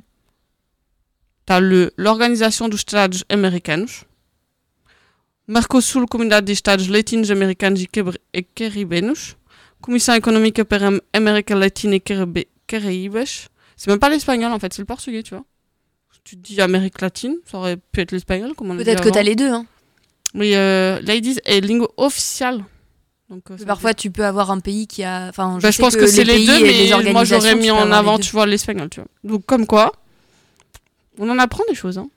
Tu as l'Organisation dos Estados Americanos, Mercosul, Comunidade de Estados Latinos-Americanos e Quebra- e Caribenos, Commission économique pour Am- Amérique latine et Caraïbe- Caraïbes. C'est même pas l'espagnol en fait, c'est le portugais, tu vois. Tu dis Amérique latine, ça aurait pu être l'espagnol, comme on Peut-être que t'as les deux. Hein. Oui, euh, là ils disent est langue officielle. Donc, euh, Parfois, tu peux avoir un pays qui a. Enfin, je, bah, je pense que, c'est les deux, les mais moi j'aurais mis en avant, tu vois, l'espagnol, tu vois. Donc comme quoi, on en apprend des choses. Hein.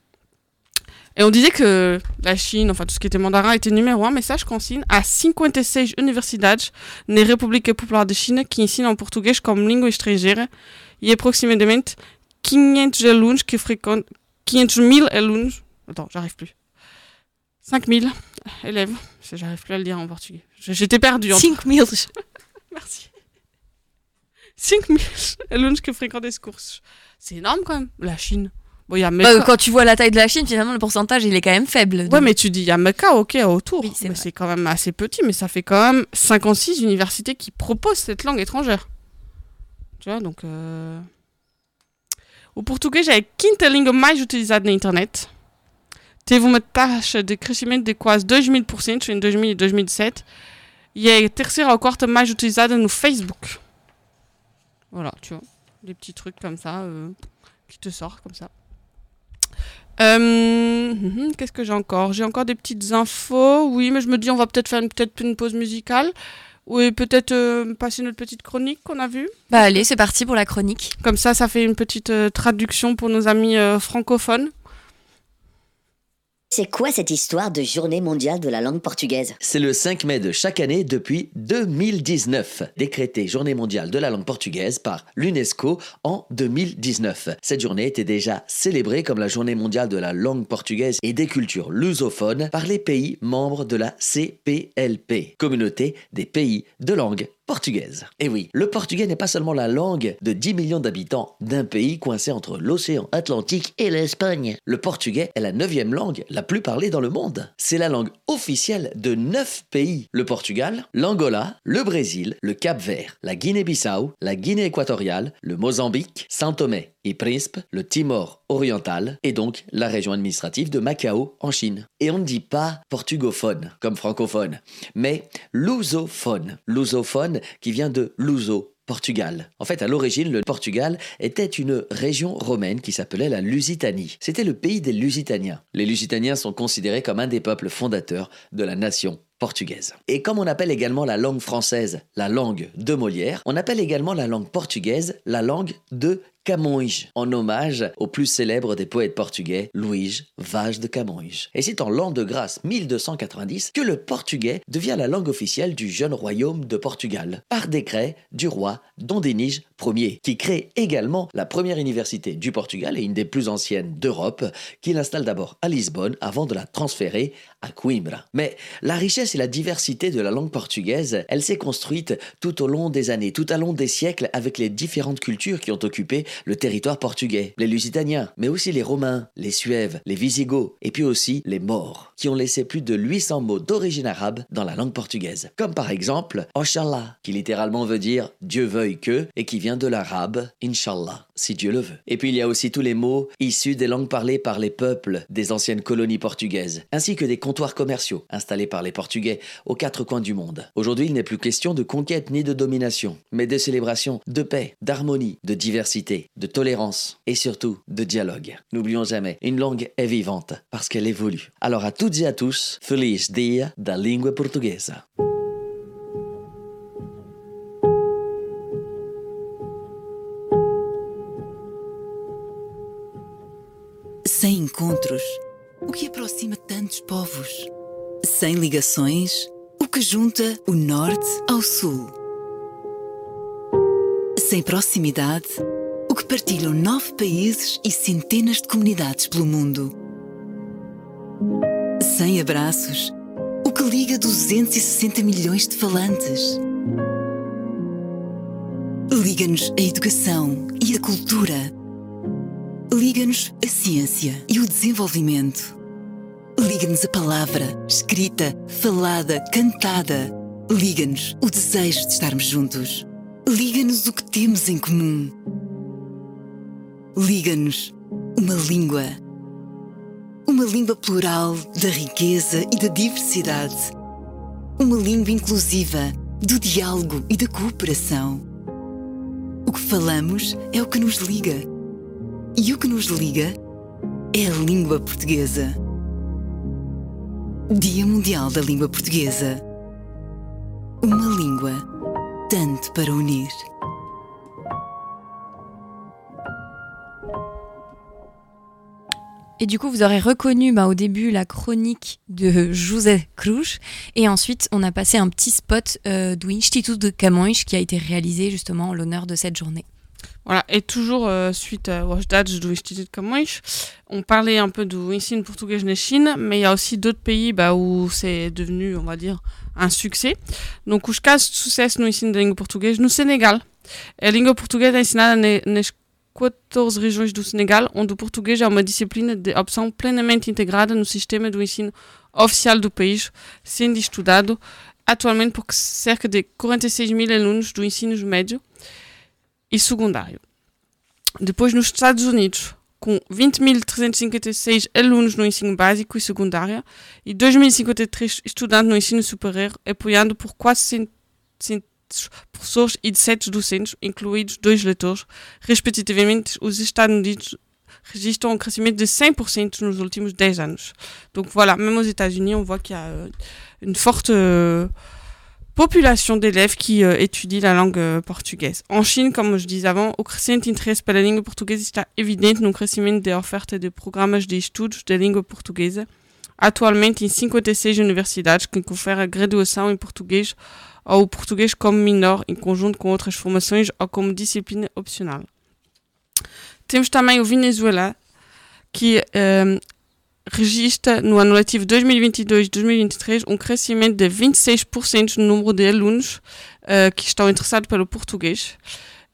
Et on disait que la Chine, enfin tout ce qui était mandarin, était numéro un, mais sache qu'en Chine, há 56 universidades na República Popular de China que ensinam português como língua estrangeira e aproximadamente 500 alunos que fréquentent 500 000 alunos. Attends, j'arrive plus. 5000 élèves. J'arrive plus à le dire en portugais. J'étais perdue. en 5000. Merci. 5000 alunos que fréquentent ce courses. C'est énorme quand même, la Chine. Bon, il y a Mecca. Bah, quand tu vois la taille de la Chine, finalement, le pourcentage, il est quand même faible. Ouais, Donc, mais tu dis, il y a Mecca, ok, autour. Oui, c'est Mais vrai. c'est quand même assez petit, mais ça fait quand même 56 universités qui proposent cette langue étrangère. Tu vois, donc. euh, O português é a quinta língua mais utilizada na internet. Teve uma taxa de crescimento de quase 2000% em 2000 e 2007. E a terceira ou quarta mais utilizada no Facebook. Voilà, tu vois. Des petits trucs comme ça euh, qui te sortent comme ça. Euh, mhm, Qu'est-ce que j'ai encore? J'ai encore des petites infos. Oui, mais je me dis, on va peut-être faire une, peut-être une pause musicale. Oui, peut-être euh, passer notre petite chronique qu'on a vue. Bah, allez, c'est parti pour la chronique. Comme ça, ça fait une petite euh, traduction pour nos amis francophones. C'est quoi cette histoire de journée mondiale de la langue portugaise C'est le 5 mai de chaque année depuis 2019, décrété journée mondiale de la langue portugaise par l'UNESCO en 2019. Cette journée était déjà célébrée comme la journée mondiale de la langue portugaise et des cultures lusophones par les pays membres de la CPLP, communauté des pays de langue portugaise. Et oui, le portugais n'est pas seulement la langue de 10 millions d'habitants d'un pays coincé entre l'océan Atlantique et l'Espagne. Le portugais est la neuvième langue la plus parlée dans le monde. C'est la langue officielle de neuf pays. Le Portugal, l'Angola, le Brésil, le Cap-Vert, la Guinée-Bissau, la Guinée équatoriale, le Mozambique, Saint-Thomé et Príncipe, le Timor et donc la région administrative de Macao en Chine. Et on ne dit pas portugophone comme francophone, mais lusophone. Lusophone qui vient de luso. Portugal. En fait, à l'origine, le Portugal était une région romaine qui s'appelait la Lusitanie. C'était le pays des Lusitaniens. Les Lusitaniens sont considérés comme un des peuples fondateurs de la nation portugaise. Et comme on appelle également la langue française la langue de Molière, on appelle également la langue portugaise la langue de Camões, en hommage au plus célèbre des poètes portugais, Luís Vaz de Camões. Et c'est en l'an de grâce 1290 que le portugais devient la langue officielle du jeune royaume de Portugal, par décret du roi Dom Dinis Ier, qui crée également la première université du Portugal et une des plus anciennes d'Europe, qu'il installe d'abord à Lisbonne avant de la transférer à Coimbra. Mais la richesse et la diversité de la langue portugaise, elle s'est construite tout au long des années, tout au long des siècles avec les différentes cultures qui ont occupé le territoire portugais. Les Lusitaniens, mais aussi les Romains, les Suèves, les Visigoths et puis aussi les Maures, qui ont laissé plus de 800 mots d'origine arabe dans la langue portugaise. Comme par exemple Oxalá, qui littéralement veut dire Dieu veuille que et qui vient de l'arabe Inshallah, si Dieu le veut. Et puis il y a aussi tous les mots issus des langues parlées par les peuples des anciennes colonies portugaises, ainsi que des comptoirs commerciaux installés par les Portugais aux quatre coins du monde. Aujourd'hui, il n'est plus question de conquête ni de domination, mais de célébration, de paix, d'harmonie, de diversité, de tolérance et surtout de dialogue. N'oublions jamais, une langue est vivante parce qu'elle évolue. Alors à toutes et à tous, Feliz Dia da Língua Portuguesa. Sem encontros, o que aproxima tantos povos? Sem ligações, o que junta o norte ao sul? sem proximidade, o que partilham nove países e centenas de comunidades pelo mundo. Sem abraços, o que liga 260 milhões de falantes. Liga-nos a educação e a cultura. Liga-nos a ciência e o desenvolvimento. Liga-nos a palavra, escrita, falada, cantada. Liga-nos o desejo de estarmos juntos. Liga-nos o que temos em comum. Liga-nos uma língua. Uma língua plural da riqueza e da diversidade. Uma língua inclusiva do diálogo e da cooperação. O que falamos é o que nos liga. E o que nos liga é a língua portuguesa. Dia Mundial da Língua Portuguesa. Uma língua tanto para unir. Et du coup, vous aurez reconnu bah, au début la chronique de José Cruz. Et ensuite, on a passé un petit spot euh, do Instituto de Camões qui a été réalisé justement en l'honneur de cette journée. Voilà, et toujours euh, suite à Washdadj do Instituto de Camões, on parlait un peu du ensino portugais na Chine, mais il y a aussi d'autres pays bah, où c'est devenu, on va dire, un succès. Donc, os casos de sucesso no ensino da língua portuguesa no Senegal. A língua portuguesa é 14 regiões do Senegal, onde o português é uma disciplina de opção plenamente integrada no sistema do ensino oficial do país, sendo estudado atualmente por cerca de 46 mil alunos do ensino médio e secundário. Depois, nos Estados Unidos, com 20.356 alunos no ensino básico e secundário e 2.053 estudantes no ensino superior, apoiado por 400 professores e 17 docentes, incluídos dois leitores. Respectivamente, os Estados Unidos registram um crescimento de 100% nos últimos 10 anos. Donc voilà, même aux États-Unis, on voit qu'il y a euh, une forte euh, population d'élèves qui euh, étudient la langue euh, portugaise. En Chine, como je disais avant, o crescente interesse pela língua portuguesa está evidente no crescimento da oferta de programas de estudos da língua portuguesa, atualmente em 56 universidades que conferem graduação em português ou o português como menor em conjunto com outras formações ou como disciplina opcional. Temos também o Venezuela, que eh, registra no ano letivo 2022-2023 um crescimento de 26% no número de alunos eh, que estão interessados pelo português.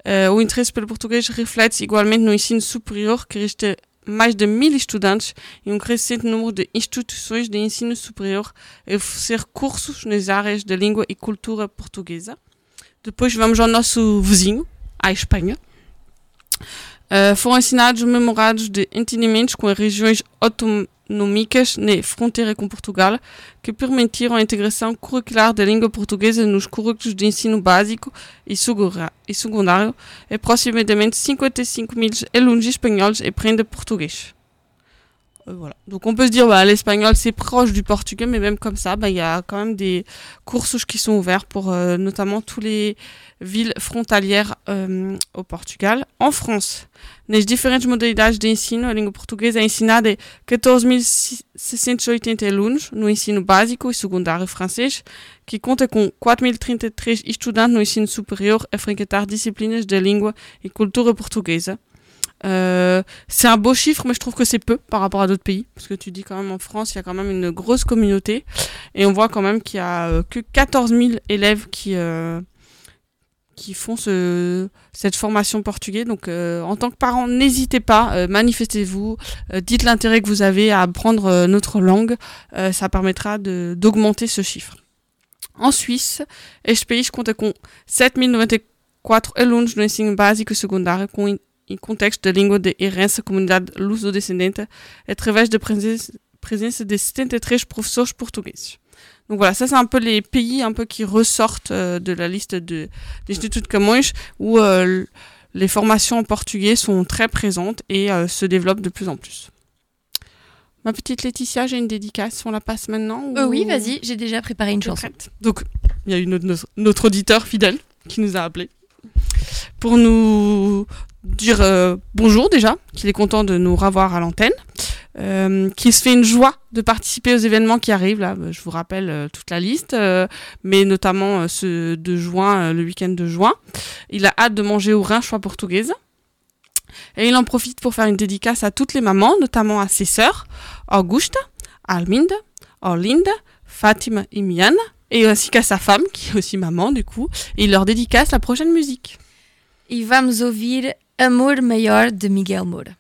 Eh, o interesse pelo português reflete-se igualmente no ensino superior, que registra mais de mil estudantes e um crescente número de instituições de ensino superior a oferecer cursos nas áreas da língua e cultura portuguesa. Depois vamos ao nosso vizinho, à Espanha. Uh, foram assinados memorados de entendimentos com as regiões autonômicas na fronteira com Portugal, que permitiram a integração curricular da língua portuguesa nos currículos de ensino básico e segura- e secundário. Aproximadamente 55 mil alunos espanhóis aprendem português. Euh, Voilà. Donc on peut se dire, bah, l'espagnol c'est proche du portugais, mais même comme ça, bah, il y a quand même des cursus qui sont ouverts pour euh, notamment tous les villes frontalières euh, au Portugal. En France, nas diferentes modalidades de ensino, a língua portuguesa é ensinada a 14.680 alunos no ensino básico e secundário francês, que conta com 4.033 estudantes no ensino superior a frequentar disciplinas da língua e cultura portuguesa. Euh, c'est un beau chiffre, mais je trouve que c'est peu par rapport à d'autres pays. Parce que tu dis quand même en France, il y a quand même une grosse communauté. Et on voit quand même qu'il y a euh, que 14 000 élèves qui, euh, qui font ce, cette formation portugais. Donc euh, en tant que parent, n'hésitez pas, euh, manifestez-vous, euh, dites l'intérêt que vous avez à apprendre euh, notre langue. Euh, ça permettra d'augmenter ce chiffre. En Suisse, este país conta com 7.094 alunos no ensino básico e secundário com em em contexto da de herança comunidade luso-descendente através da presença, presença de 73 professeurs portugais. Donc voilà, ça c'est un peu les pays un peu qui ressortent euh, de la liste de l'Institut de Camões où euh, les formations en portugais sont très présentes et euh, se développent de plus en plus. Ma petite Laetitia, j'ai une dédicace, on la passe maintenant Euh, ou- oui, vas-y, j'ai déjà préparé une chanson. prête? Donc, il y a eu notre, notre- auditeur fidèle qui nous a appelé pour nous dire euh, bonjour déjà, qu'il est content de nous revoir à l'antenne. Euh, qui se fait une joie de participer aux événements qui arrivent. Là, je vous rappelle euh, toute la liste, euh, mais notamment ce de juin, le week-end de juin. Il a hâte de manger au Rhin choix portugaise. Et il en profite pour faire une dédicace à toutes les mamans, notamment à ses sœurs, Augusta, Alminde, Orlinda, Fatima et Mian, et ainsi qu'à sa femme, qui est aussi maman du coup. Il leur dédicace la prochaine musique. E vamos ouvir Amor Maior de Miguel Moura.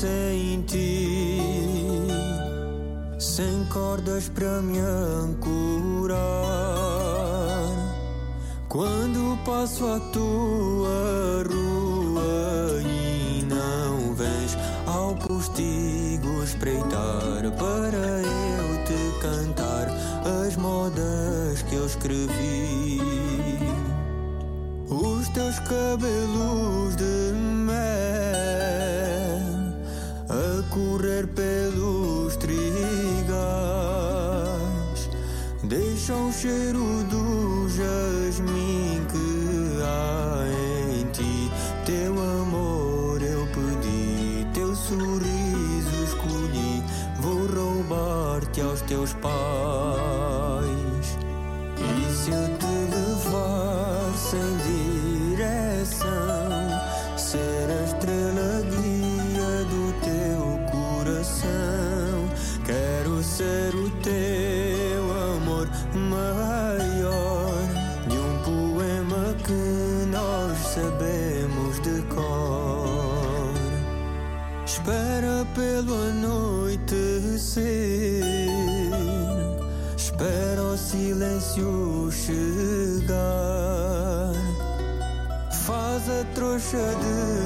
Sem ti, sem cordas para me ancorar. Quando passo a tua rua e não vens ao postigo espreitar para eu te cantar as modas que eu escrevi. Os teus cabelos de correr pelos trigais deixam o cheiro do jasmim que há em ti. Teu amor eu pedi, teu sorriso escolhi. Vou roubar-te aos teus pais. Silêncio chegar. Faz a trouxa de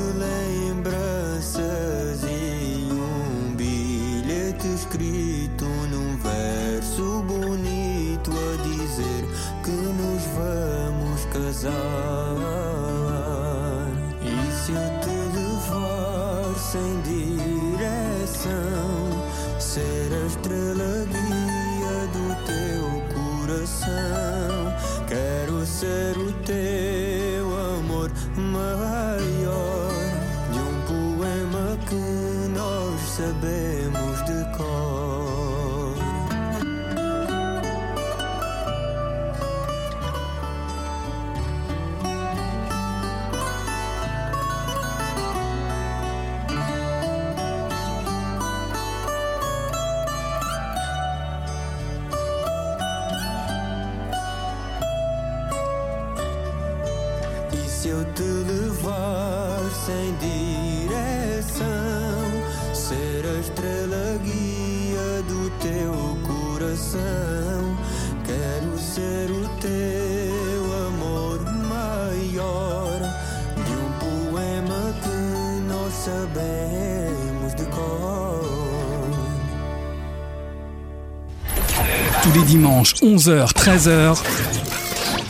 Dimanches, 11h, 13h,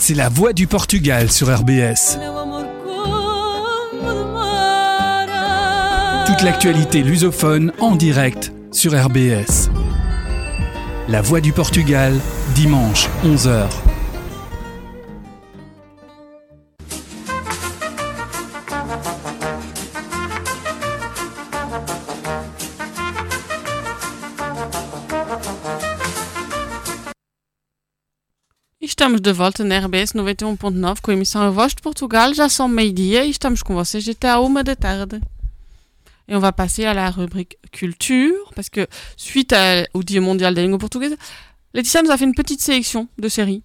c'est la voix du Portugal sur RBS. Toute l'actualité lusophone en direct sur RBS. La voix du Portugal, dimanche, 11h. De volta na RBS 91.9 com a emissão A de Portugal. Já são meio-dia e estamos com vocês até à uma da tarde. Et on va passer à la rubrique culture, parce que suite à- au Dia mondial des langues portugaises, Laetitia nous a fait une petite sélection de séries.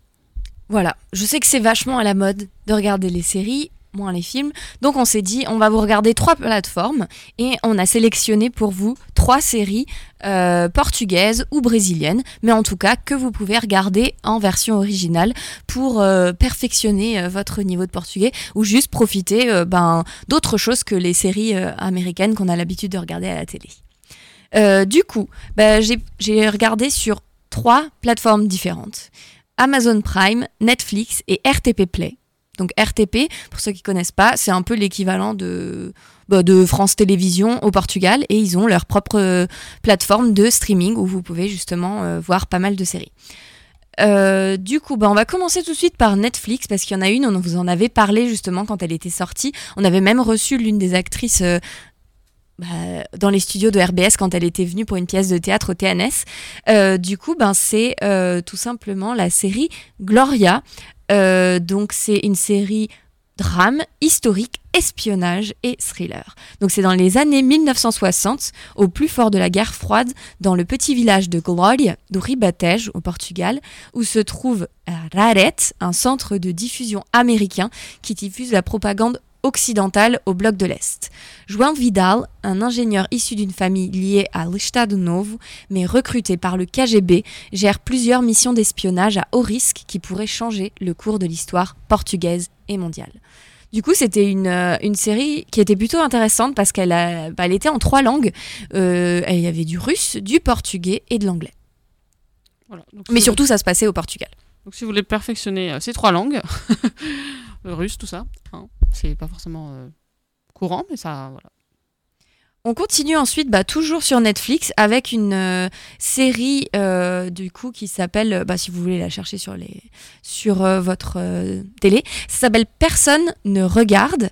Voilà, je sais que c'est vachement à la mode de regarder les séries, moins les films. Donc on s'est dit, on va vous regarder trois plateformes et on a sélectionné pour vous trois séries euh, portugaises ou brésiliennes, mais en tout cas que vous pouvez regarder en version originale pour euh, perfectionner euh, votre niveau de portugais ou juste profiter ben, d'autres choses que les séries américaines qu'on a l'habitude de regarder à la télé. Du coup, ben, j'ai regardé sur trois plateformes différentes. Amazon Prime, Netflix et RTP Play. Donc RTP, pour ceux qui connaissent pas, c'est un peu l'équivalent de, bah, de France Télévisions au Portugal et ils ont leur propre euh, plateforme de streaming où vous pouvez justement euh, voir pas mal de séries. Euh, du coup, bah, on va commencer tout de suite par Netflix parce qu'il y en a une, on vous en avait parlé justement quand elle était sortie. On avait même reçu l'une des actrices bah, dans les studios de RBS quand elle était venue pour une pièce de théâtre au TNS. Du coup, ben, c'est tout simplement la série Gloria. Euh, donc, c'est une série drame, historique, espionnage et thriller. Donc c'est dans les années 1960, au plus fort de la guerre froide, dans le petit village de Gloria, do Ribatejo, au Portugal, où se trouve Raret, un centre de diffusion américain qui diffuse la propagande occidentale au bloc de l'Est. João Vidal, un ingénieur issu d'une famille liée à l'Estado Novo, mais recruté par le KGB, gère plusieurs missions d'espionnage à haut risque qui pourraient changer le cours de l'histoire portugaise et mondiale. Du coup, c'était une, euh, une série qui était plutôt intéressante parce qu'elle a- bah, elle était en trois langues. Euh, il y avait du russe, du portugais et de l'anglais. Voilà. Mais surtout, ça se passait au Portugal. Donc si vous voulez perfectionner euh, ces trois langues, le russe, tout ça, hein, c'est pas forcément euh, courant, mais ça, voilà. On continue ensuite, bah, toujours sur Netflix, avec une euh, série euh, du coup qui s'appelle, bah, si vous voulez la chercher sur les, sur euh, votre euh, télé, ça s'appelle Personne ne regarde.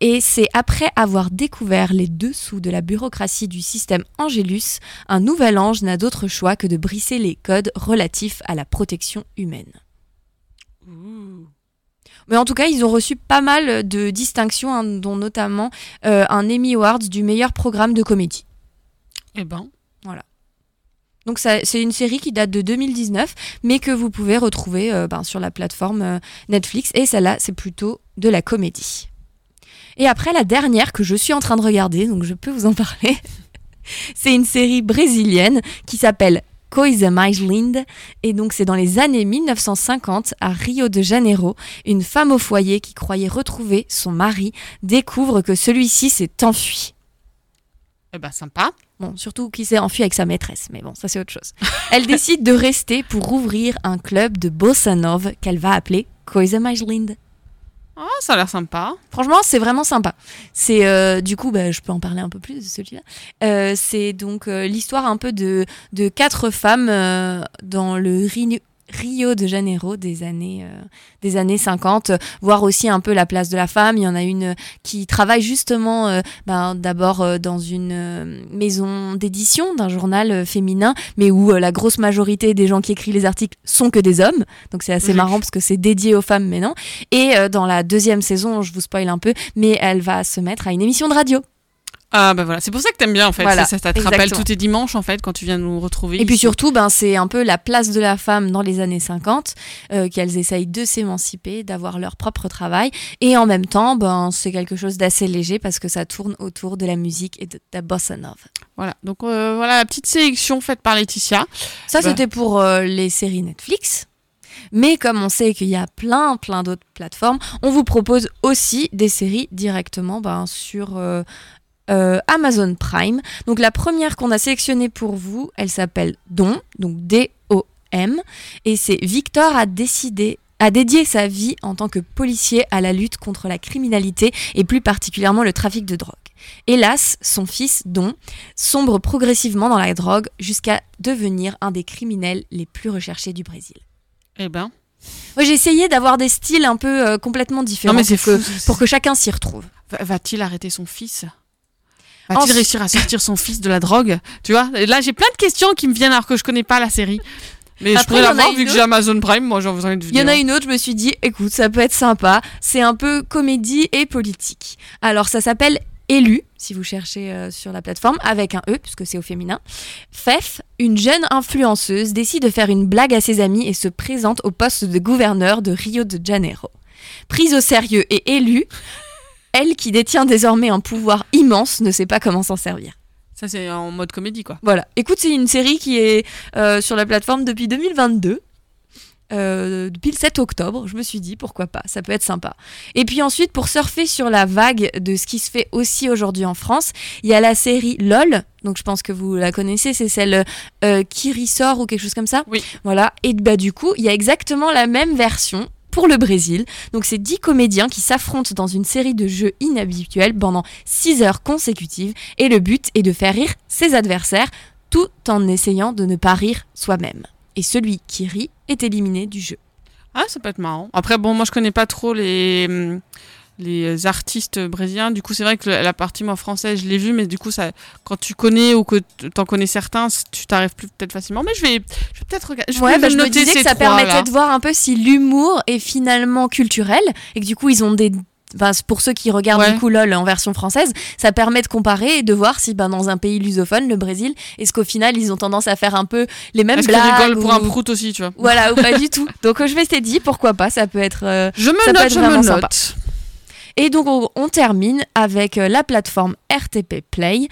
Et c'est après avoir découvert les dessous de la bureaucratie du système Angélus, un nouvel ange n'a d'autre choix que de briser les codes relatifs à la protection humaine. Mais en tout cas, ils ont reçu pas mal de distinctions, hein, dont notamment euh, un Emmy Awards du meilleur programme de comédie. Eh ben. Voilà. Donc c'est une série qui date de 2019, mais que vous pouvez retrouver euh, ben, sur la plateforme euh, Netflix. Et celle-là, c'est plutôt de la comédie. Et après, la dernière que je suis en train de regarder, donc je peux vous en parler, c'est une série brésilienne qui s'appelle Coisa Mais Linda. Et donc, c'est dans les années 1950, à Rio de Janeiro, une femme au foyer qui croyait retrouver son mari découvre que celui-ci s'est enfui. Eh ben sympa. Bon, surtout qu'il s'est enfui avec sa maîtresse, mais bon, ça c'est autre chose. Elle décide de rester pour ouvrir un club de bossa nova qu'elle va appeler Coisa Mais Linda. Ah, ça a l'air sympa. Franchement, c'est vraiment sympa. C'est euh, du coup, bah, je peux en parler un peu plus de celui-là. Euh, c'est donc euh, l'histoire un peu de, de quatre femmes dans le Rio, de Janeiro des années euh, des années 50, euh, voir aussi un peu la place de la femme. Il y en a une euh, qui travaille justement euh, ben, d'abord euh, dans une maison d'édition d'un journal féminin, mais où euh, la grosse majorité des gens qui écrivent les articles sont que des hommes. Donc c'est assez marrant parce que c'est dédié aux femmes, mais non. Et dans la deuxième saison, je vous spoil un peu, mais elle va se mettre à une émission de radio. Ah bah voilà, c'est pour ça que t'aimes bien en fait. Voilà, ça, ça te rappelle exactement. tous tes dimanches en fait quand tu viens nous retrouver. Et puis surtout, ben, c'est un peu la place de la femme dans les années 50, euh, qu'elles essayent de s'émanciper, d'avoir leur propre travail. Et en même temps, ben, c'est quelque chose d'assez léger parce que ça tourne autour de la musique et de la bossa nova. Voilà, donc euh, voilà la petite sélection faite par Laetitia. Ça, Bah. c'était pour euh, les séries Netflix. Mais comme on sait qu'il y a plein, plein d'autres plateformes, on vous propose aussi des séries directement ben, sur euh, euh, Amazon Prime. Donc la première qu'on a sélectionnée pour vous, elle s'appelle Don, donc D-O-M. Et c'est Victor a décidé a dédié sa vie en tant que policier à la lutte contre la criminalité et plus particulièrement le trafic de drogue. Hélas, son fils, Don, sombre progressivement dans la drogue jusqu'à devenir un des criminels les plus recherchés du Brésil. Eh ben. Moi, j'ai essayé d'avoir des styles un peu euh, complètement différents Non, mais pour, que, pour chacun s'y retrouve. Va- Va-t-il arrêter son fils? Va-t-il En- réussir à sortir son fils de la drogue Tu vois? Et Là, j'ai plein de questions qui me viennent alors que je connais pas la série. Mais je pourrais la voir une vu que j'ai Amazon Prime. Moi, j'en envie de Il y en a une autre, je me suis dit, écoute, ça peut être sympa. C'est un peu comédie et politique. Alors, ça s'appelle Élu, si vous cherchez euh, sur la plateforme, avec un E, puisque c'est au féminin. Fef, une jeune influenceuse, décide de faire une blague à ses amis et se présente au poste de gouverneur de Rio de Janeiro. Prise au sérieux et élue, elle qui détient désormais un pouvoir immense ne sait pas comment s'en servir. Ça, c'est en mode comédie, quoi. Voilà. Écoute, c'est une série qui est euh, sur la plateforme depuis 2022. euh, depuis le 7 octobre. Je me suis dit pourquoi pas, ça peut être sympa. Et puis ensuite, pour surfer sur la vague de ce qui se fait aussi aujourd'hui en France, il y a la série LOL. Donc je pense que vous la connaissez, c'est celle euh, qui ressort ou quelque chose comme ça. Oui. Voilà. Et bah du coup, il y a exactement la même version pour le Brésil. Donc c'est 10 comédiens qui s'affrontent dans une série de jeux inhabituels pendant 6 heures consécutives et le but est de faire rire ses adversaires tout en essayant de ne pas rire soi-même. Et celui qui rit est éliminé du jeu. Ah, ça peut être marrant. Après, bon, moi je connais pas trop les, hum, les artistes brésiliens. Du coup, c'est vrai que la partie moi française, je l'ai vue, mais du coup, ça, quand tu connais ou que t'en connais certains, tu t'arrives plus peut-être facilement. Mais je vais, je vais peut-être regarder. Je Ouais, bah, je me disais que ça trois, permettait là. de voir un peu si l'humour est finalement culturel et que du coup ils ont des Enfin, pour ceux qui regardent Ouais. du coup LOL en version française, ça permet de comparer et de voir si ben, dans un pays lusophone, le Brésil, est-ce qu'au final ils ont tendance à faire un peu les mêmes Est-ce qu'ils blagues rigolent pour ou- un prout aussi, tu vois? Voilà, ou pas du tout. Donc euh, je m'étais dit, pourquoi pas, ça peut être, euh, Je me note, je me sympa. Et donc on, termine avec euh, la plateforme RTP Play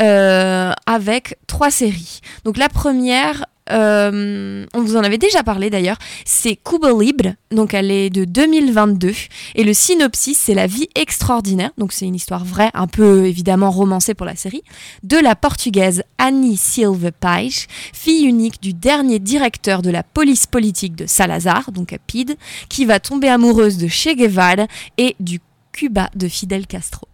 euh, avec trois séries. Donc la première, euh, on vous en avait déjà parlé d'ailleurs, c'est Cuba Libre, donc elle est de 2022 et le synopsis c'est la vie extraordinaire, donc c'est une histoire vraie, un peu évidemment romancée pour la série, de la portugaise Annie Silva Paes, fille unique du dernier directeur de la police politique de Salazar, donc à PID, qui va tomber amoureuse de Che Guevara et du Cuba de Fidel Castro.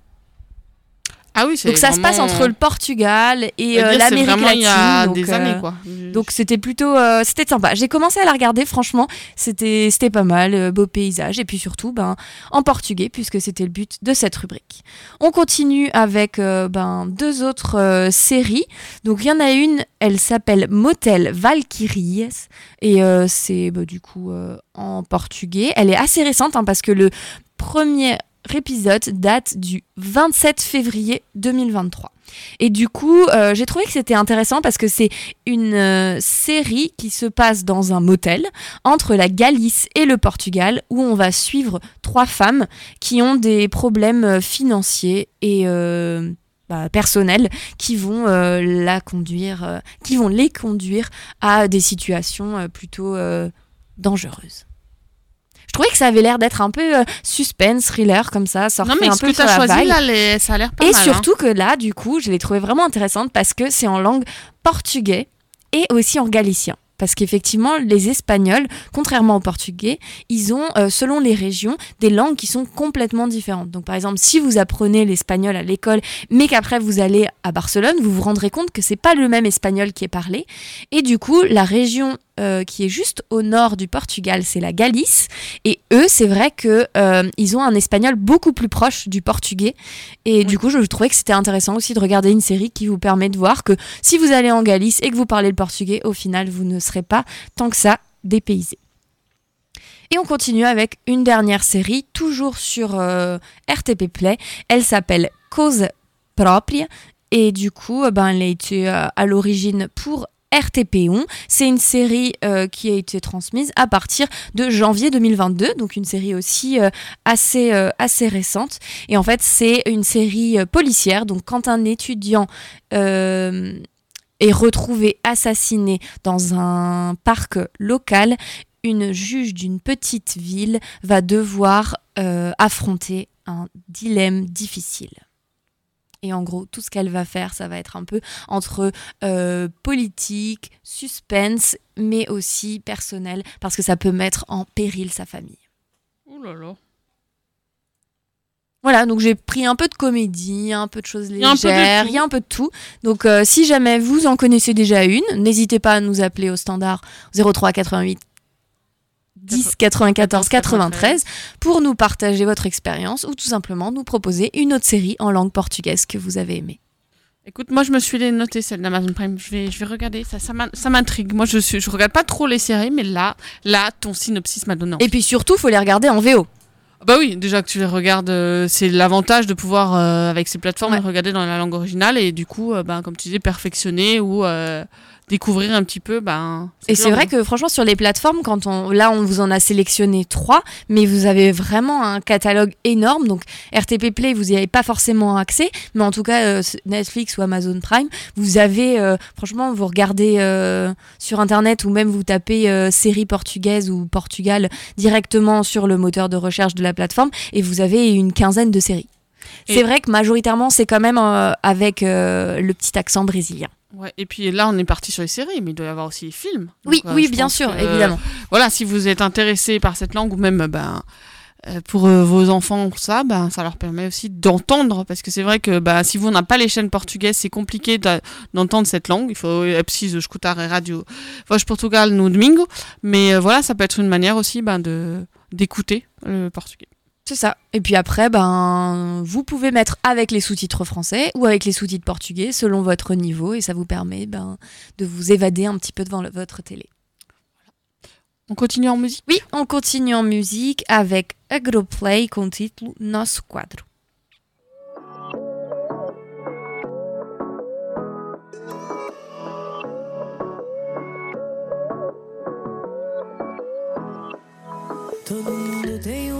Ah oui, c'est Donc ça se passe entre le Portugal et euh, l'Amérique latine. il y a donc, des euh, années, quoi. Donc c'était plutôt, euh, c'était sympa. J'ai commencé à la regarder, franchement, c'était c'était pas mal, euh, beau paysage et puis surtout ben en portugais puisque c'était le but de cette rubrique. On continue avec euh, ben deux autres euh, séries. Donc il y en a une, elle s'appelle Motel Valkyries et euh, c'est bah, du coup euh, en portugais. Elle est assez récente hein, parce que le premier épisode date du 27 février 2023. Et du coup, euh, j'ai trouvé que c'était intéressant parce que c'est une euh, série qui se passe dans un motel entre la Galice et le Portugal où on va suivre trois femmes qui ont des problèmes euh, financiers et bah, personnels qui vont la conduire, qui vont les conduire à des situations plutôt dangereuses. Je trouvais que ça avait l'air d'être un peu euh, suspense, thriller comme ça, sortir Non, mais un ce peu que sur la choisi, vague. là, les- ça a l'air pas Et mal. hein. surtout que là, du coup, je l'ai trouvé vraiment intéressante parce que c'est en langue portugais et aussi en galicien. Parce qu'effectivement, les Espagnols, contrairement aux Portugais, ils ont, euh, selon les régions, des langues qui sont complètement différentes. Donc, par exemple, si vous apprenez l'espagnol à l'école, mais qu'après vous allez à Barcelone, vous vous rendrez compte que c'est pas le même espagnol qui est parlé. Et du coup, la région euh, qui est juste au nord du Portugal, c'est la Galice. Et eux, c'est vrai que euh, ils ont un espagnol beaucoup plus proche du portugais. Et du coup, je trouvais que c'était intéressant aussi de regarder une série qui vous permet de voir que si vous allez en Galice et que vous parlez le portugais, au final, vous ne pas tant que ça dépaysé. Et on continue avec une dernière série, toujours sur euh, RTP Play. Elle s'appelle Cause Propria. Et du coup, euh, ben, elle a été euh, à l'origine pour RTP1. C'est une série qui a été transmise à partir de janvier 2022, donc une série aussi assez, assez récente. Et en fait, c'est une série policière. Donc, quand un étudiant est retrouvé assassiné dans un parc local, une juge d'une petite ville va devoir euh, affronter un dilemme difficile. Et en gros, tout ce qu'elle va faire, ça va être un peu entre euh, politique, suspense, mais aussi personnel, parce que ça peut mettre en péril sa famille. Ouh là là. Voilà, donc j'ai pris un peu de comédie, un peu de choses légères, il y a un peu de tout. Donc euh, si jamais vous en connaissez déjà une, n'hésitez pas à nous appeler au standard 03 88 10 94 93 pour nous partager votre expérience ou tout simplement nous proposer une autre série en langue portugaise que vous avez aimée. Écoute, moi je me suis les notées celle d'Amazon Prime. Je vais, je vais regarder. Ça, ça m'intrigue. Moi je suis, je regarde pas trop les séries, mais là, là, ton synopsis m'a donné. envie. Et puis surtout, faut les regarder en VO. Bah oui, déjà que tu les regardes, euh, c'est l'avantage de pouvoir, euh, avec ces plateformes, les regarder dans la langue originale et du coup, euh, bah, comme tu disais, perfectionner ou euh, découvrir un petit peu. Ben, Et c'est vrai que franchement sur les plateformes, quand on là on vous en a sélectionné trois, mais vous avez vraiment un catalogue énorme. Donc RTP Play, vous n'y avez pas forcément accès, mais en tout cas euh, Netflix ou Amazon Prime, vous avez euh, franchement vous regardez euh, sur internet ou même vous tapez euh, série portugaise ou Portugal directement sur le moteur de recherche de la plateforme et vous avez une quinzaine de séries. C'est vrai que majoritairement c'est quand même euh, avec euh, le petit accent brésilien. Ouais, et puis là, on est parti sur les séries, mais il doit y avoir aussi les films. Oui, Donc, oui, bien sûr, que, évidemment. Voilà, si vous êtes intéressé par cette langue, ou même euh, ben, euh, pour euh, vos enfants, ça, ben, ça leur permet aussi d'entendre, parce que c'est vrai que ben, si vous n'avez pas les chaînes portugaises, c'est compliqué d'entendre cette langue. Il faut é preciso escutar a radio Voz Portugal no domingo, mais euh, voilà, ça peut être une manière aussi ben, de d'écouter le portugais. C'est ça. Et puis après, ben, vous pouvez mettre avec les sous-titres français ou avec les sous-titres portugais selon votre niveau et ça vous permet ben, de vous évader un petit peu devant le- votre télé. On continue en musique? Oui, on continue en musique avec Agroplay com o título Nosso Quadro. Todo mundo tem um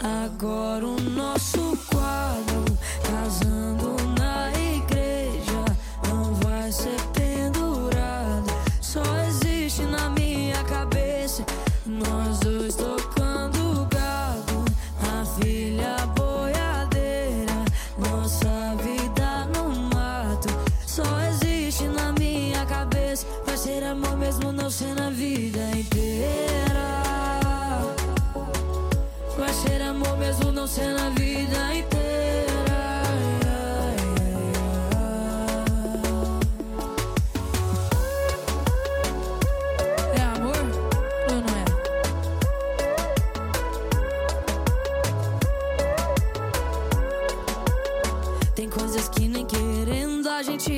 Agora o nosso quadro,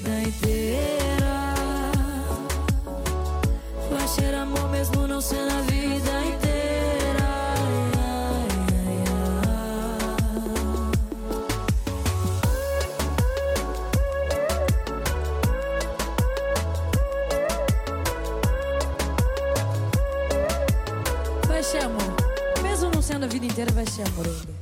vida inteira. Vai ser amor mesmo não sendo a vida inteira. Vai ser amor. Mesmo não sendo a vida inteira, vai ser amor ainda.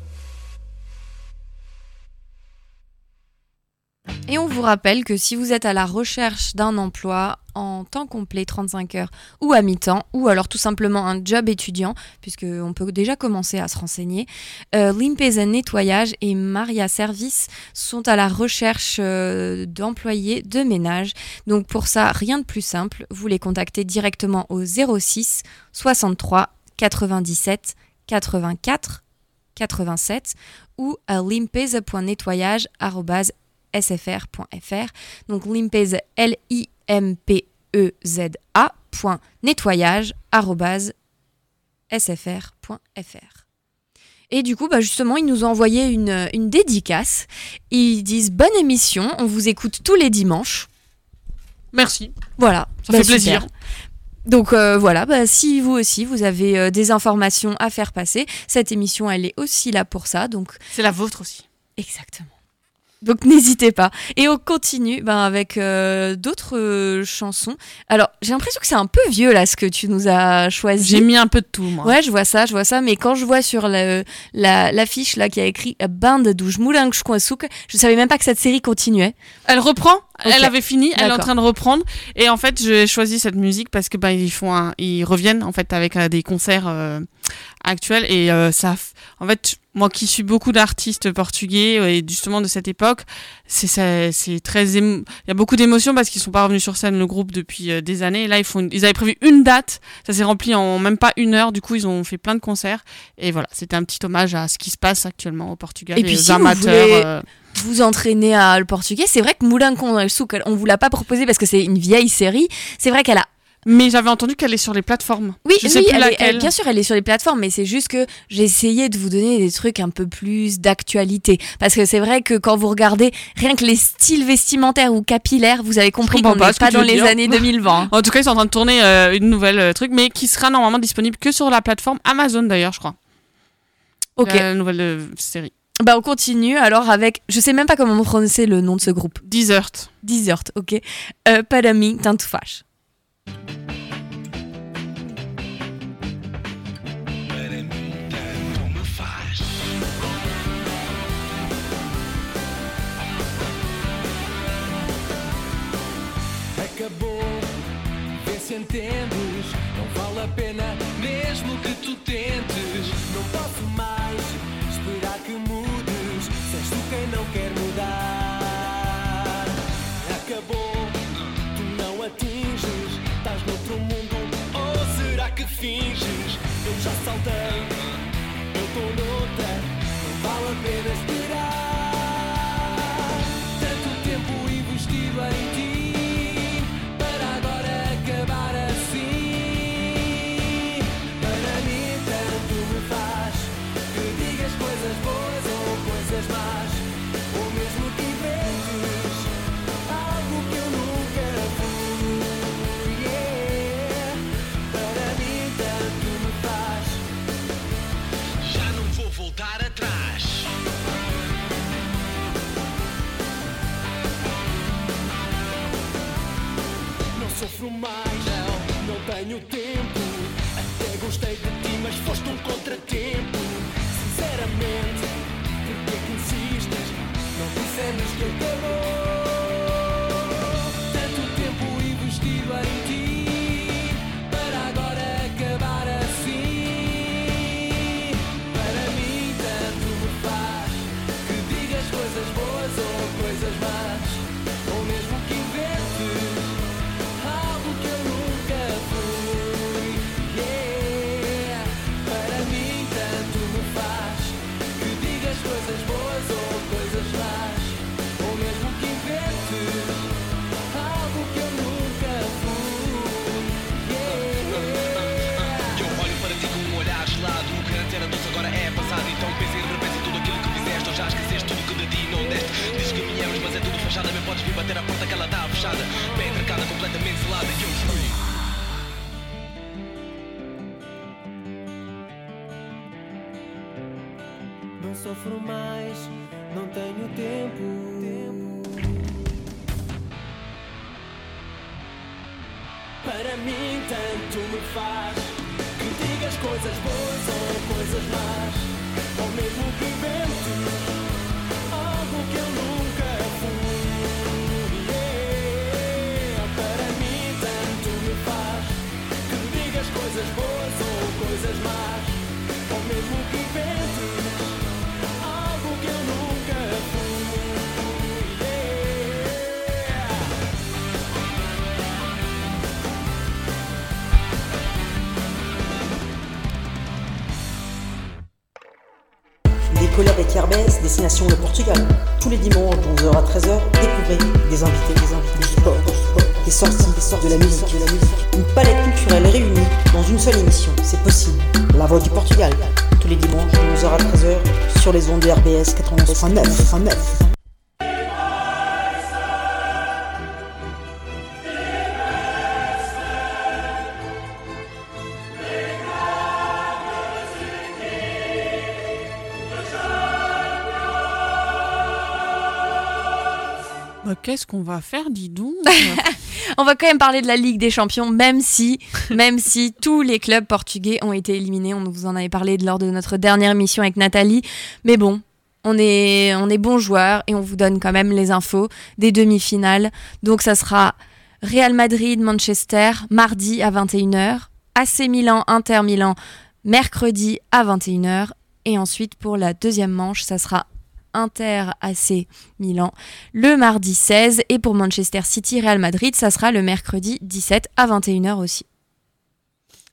Et on vous rappelle que si vous êtes à la recherche d'un emploi en temps complet, 35 heures, ou à mi-temps, ou alors tout simplement un job étudiant, puisqu'on peut déjà commencer à se renseigner, euh, Nettoyage et Maria Service sont à la recherche euh, d'employés de ménage. Donc pour ça, rien de plus simple, vous les contactez directement au 06 63 97 84 87 ou à limpeza.nettoyage.sfr.fr. Donc limpeza, L-I-M-P-E-Z-A, point nettoyage, arrobase, sfr.fr. Et du coup, bah justement, ils nous ont envoyé une, une dédicace. Ils disent bonne émission, on vous écoute tous les dimanches. Merci. Voilà, Ça bah, fait plaisir. super. Donc euh, voilà, bah, si vous aussi vous avez euh, des informations à faire passer, cette émission elle est aussi là pour ça. Donc c'est la vôtre aussi. Exactement. Donc n'hésitez pas. Et on continue ben, avec euh, d'autres euh, chansons. Alors j'ai l'impression que c'est un peu vieux là ce que tu nous as choisi. J'ai mis un peu de tout, moi. Ouais, je vois ça, je vois ça. Mais quand je vois sur la- la- l'affiche là qui a écrit Band douj Moulin Souk, je savais même pas que cette série continuait. Elle reprend. Elle avait fini. Elle est en train de reprendre. Et en fait, j'ai choisi cette musique parce que bah, ils font un- ils reviennent en fait avec euh, des concerts actuels et euh, ça. En fait, moi qui suis beaucoup d'artistes portugais euh, et justement de cette époque, c'est très. Il y a beaucoup d'émotions parce qu'ils sont pas revenus sur scène le groupe depuis euh, des années. Et là, ils font. une- Ils avaient prévu une date. Ça s'est rempli en même pas une heure. Du coup, ils ont fait plein de concerts. Et voilà, c'était un petit hommage à ce qui se passe actuellement au Portugal Et puis aux si vous amateurs. voulez euh, vous entraîner à le portugais, c'est vrai que Moulin Souk, on vous l'a pas proposé parce que c'est une vieille série. C'est vrai qu'elle a Mais j'avais entendu qu'elle est sur les plateformes. Oui, je sais oui, plus elle est- laquelle. elle- bien sûr, elle est sur les plateformes, mais c'est juste que j'ai essayé de vous donner des trucs un peu plus d'actualité. Parce que c'est vrai que quand vous regardez rien que les styles vestimentaires ou capillaires, vous avez compris qu'on pas n'est pas tu dans les dire. années 2020. En tout cas, ils sont en train de tourner euh, une nouvelle euh, truc, mais qui sera normalement disponible que sur la plateforme Amazon d'ailleurs, je crois. Ok. La nouvelle euh, série. Bah, on continue alors avec. Je sais même pas comment prononcer le nom de ce groupe. Desert. Desert, ok. Euh, faz. Acabou, vê se entendes. Não vale a pena, Eu mais, não, não tenho tempo. Até gostei de ti, mas foste fachada Bem podes vir bater a porta que ela está fechada. Bem trancada, completamente selada E eu fui. Não sofro mais, não tenho tempo. Para mim tanto me faz Que digas coisas boas ou coisas más Destination le Portugal. Tous les dimanches de 11h à 13h, découvrez des invités, des invités, du sport, des sorties, des sorties, de la musique, de la musique. Une palette culturelle réunie dans une seule émission, c'est possible. La Voix du Portugal. Tous les dimanches de 11h à 13h sur les ondes de RBS 89.9. 89. Qu'est-ce qu'on va faire, dis donc? On va quand même parler de la Ligue des Champions, même si, même si tous les clubs portugais ont été éliminés. On vous en avait parlé lors de notre dernière émission avec Nathalie. Mais bon, on est, on est bons joueurs et on vous donne quand même les infos des demi-finales. Donc ça sera Real Madrid, Manchester, mardi à 21h. AC Milan, Inter Milan, mercredi à 21h. Et ensuite, pour la deuxième manche, ça sera Inter AC Milan le mardi 16 et pour Manchester City Real Madrid ça sera le mercredi 17 à 21h aussi.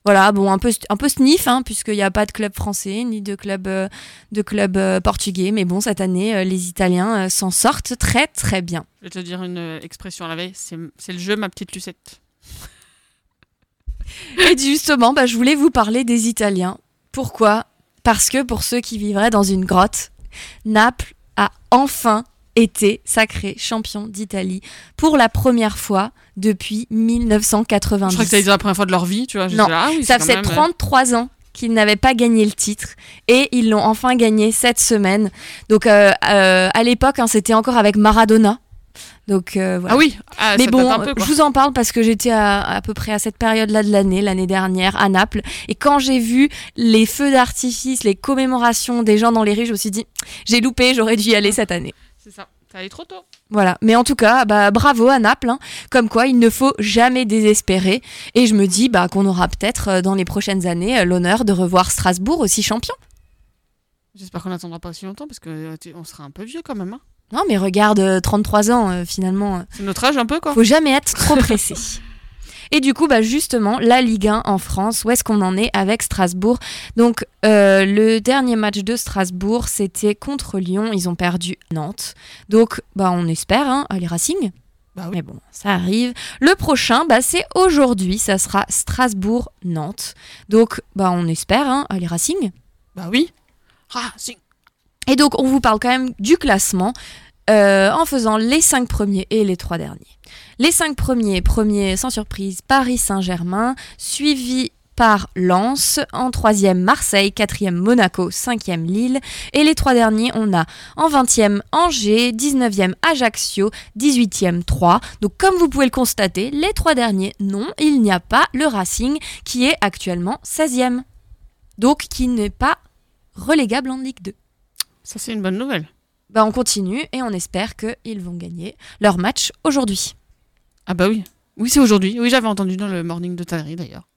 Voilà, bon, un peu, un peu sniff, hein, puisqu'il n'y a pas de club français ni de club, euh, de club euh, portugais. Mais bon, cette année, euh, les Italiens s'en sortent très très bien. Je vais te dire une expression à la veille, c'est c'est le jeu, ma petite Lucette. Et justement, bah, je voulais vous parler des Italiens. Pourquoi? Parce que pour ceux qui vivraient dans une grotte, Naples a enfin été sacré champion d'Italie pour la première fois depuis 1990. Je crois que c'était la première fois de leur vie, tu vois. Non, là, ah oui, ça faisait quand même, 33 ans qu'ils n'avaient pas gagné le titre et ils l'ont enfin gagné cette semaine. Donc euh, euh, à l'époque, hein, c'était encore avec Maradona. Donc euh, voilà. Ah oui, ah, mais ça bon, un peu, je vous en parle parce que j'étais à, à peu près à cette période-là de l'année, l'année dernière, à Naples. Et quand j'ai vu les feux d'artifice, les commémorations des gens dans les rues, je me suis dit, j'ai loupé, j'aurais dû y aller cette année. C'est ça, t'es allé trop tôt. Voilà, mais en tout cas, bah, bravo à Naples, hein. comme quoi il ne faut jamais désespérer. Et je me dis bah, qu'on aura peut-être euh, dans les prochaines années euh, l'honneur de revoir Strasbourg aussi champion. J'espère qu'on n'attendra pas aussi longtemps parce qu'on on sera un peu vieux quand même. hein. Non, mais regarde, euh, 33 ans euh, finalement. euh, C'est notre âge un peu quoi. Faut jamais être trop pressé. Et du coup, bah justement, la Ligue 1 en France, où est-ce qu'on en est avec Strasbourg? Donc, euh, le dernier match de Strasbourg, c'était contre Lyon. Ils ont perdu Nantes. Donc, bah, on espère, hein, les Racing. Bah Mais bon, ça arrive. Le prochain, bah, c'est aujourd'hui. Ça sera Strasbourg-Nantes. Donc, bah, on espère, hein, les Racing. Bah oui. Racing. Et donc, on vous parle quand même du classement euh, en faisant les cinq premiers et les trois derniers. Les cinq premiers, premier sans surprise, Paris Saint-Germain, suivi par Lens, en troisième Marseille, quatrième Monaco, cinquième Lille, et les trois derniers, on a en 20e Angers, 19e Ajaccio, 18e Troyes. Donc comme vous pouvez le constater, les trois derniers, non, il n'y a pas le Racing qui est actuellement 16e. Donc qui n'est pas relégable en Ligue 2. Ça, c'est une bonne nouvelle. Bah, on continue et on espère qu'ils vont gagner leur match aujourd'hui. Ah bah oui. Oui, c'est aujourd'hui. Oui, j'avais entendu dans le morning de Tannery d'ailleurs.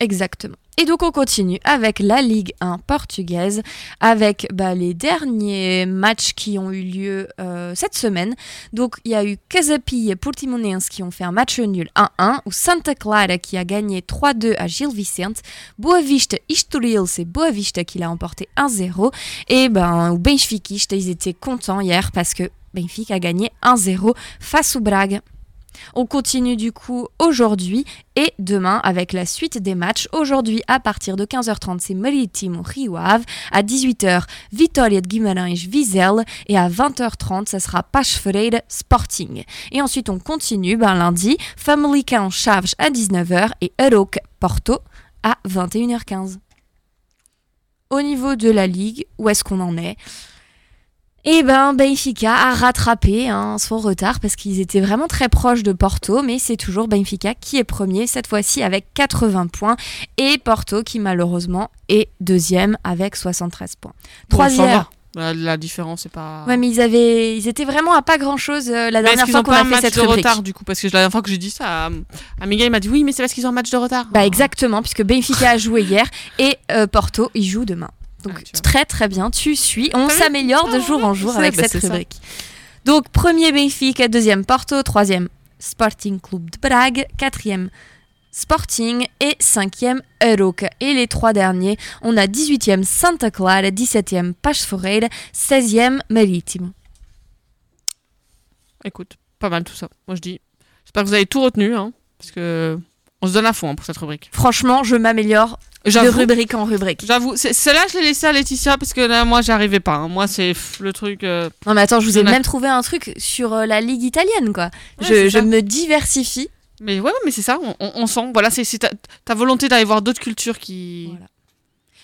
Exactement. Et donc on continue avec la Ligue 1 portugaise, avec bah, les derniers matchs qui ont eu lieu euh, cette semaine. Donc il y a eu Casapia et Portimonense qui ont fait un match nul 1-1, ou Santa Clara qui a gagné 3-2 à Gil Vicente, Boavista Estoril, c'est Boavista qui l'a emporté 1-0, et ben, o Benfica, ils étaient contents hier parce que Benfica a gagné 1-0 face au Braga. On continue du coup aujourd'hui et demain avec la suite des matchs. Aujourd'hui à partir de 15h30 c'est Marítimo Rio Ave, à 18h Vitória de Guimarães Vizela et à 20h30 ça sera Pache Ferreira Sporting. Et ensuite on continue ben, lundi Famalicão Chaves à 19h et Aroca Porto à 21h15. Au niveau de la ligue, où est-ce qu'on en est? Eh ben, Benfica a rattrapé hein, son retard parce qu'ils étaient vraiment très proches de Porto, mais c'est toujours Benfica qui est premier, cette fois-ci avec 80 points, et Porto qui malheureusement est deuxième avec 73 points. Bon, Troisième. va. La, différence, c'est pas. Ouais, mais ils, avaient, ils étaient vraiment à pas grand-chose euh, la Mais dernière fois qu'on a un fait match cette de rubrique. retard du coup Parce que la dernière fois que j'ai dit ça, à, à Miguel il m'a dit oui, mais c'est parce qu'ils ont un match de retard. Bah exactement, puisque Benfica a joué hier et euh, Porto, il joue demain. Donc très très bien, tu suis, on s'améliore de jour en jour avec bah, cette ça. rubrique. Donc premier Benfica, deuxième Porto, troisième Sporting Club de Brague, quatrième Sporting et cinquième Aroca. Et les trois derniers, on a 18e Santa Clara, 17e Pache Ferreira, 16e Marítimo. Écoute, pas mal tout ça. Moi je dis, j'espère que vous avez tout retenu, hein, parce que on se donne à fond hein, pour cette rubrique. Franchement, je m'améliore de rubrique en rubrique. J'avoue, celle-là je l'ai laissée à Laetitia parce que là moi j'arrivais pas. hein. Moi c'est le truc. euh, Non mais attends, je vous ai même trouvé un truc sur euh, la ligue italienne quoi. Ouais, je me diversifie. Mais ouais, mais c'est ça, on, on- on sent. Voilà, c'est ta, ta volonté d'aller voir d'autres cultures qui.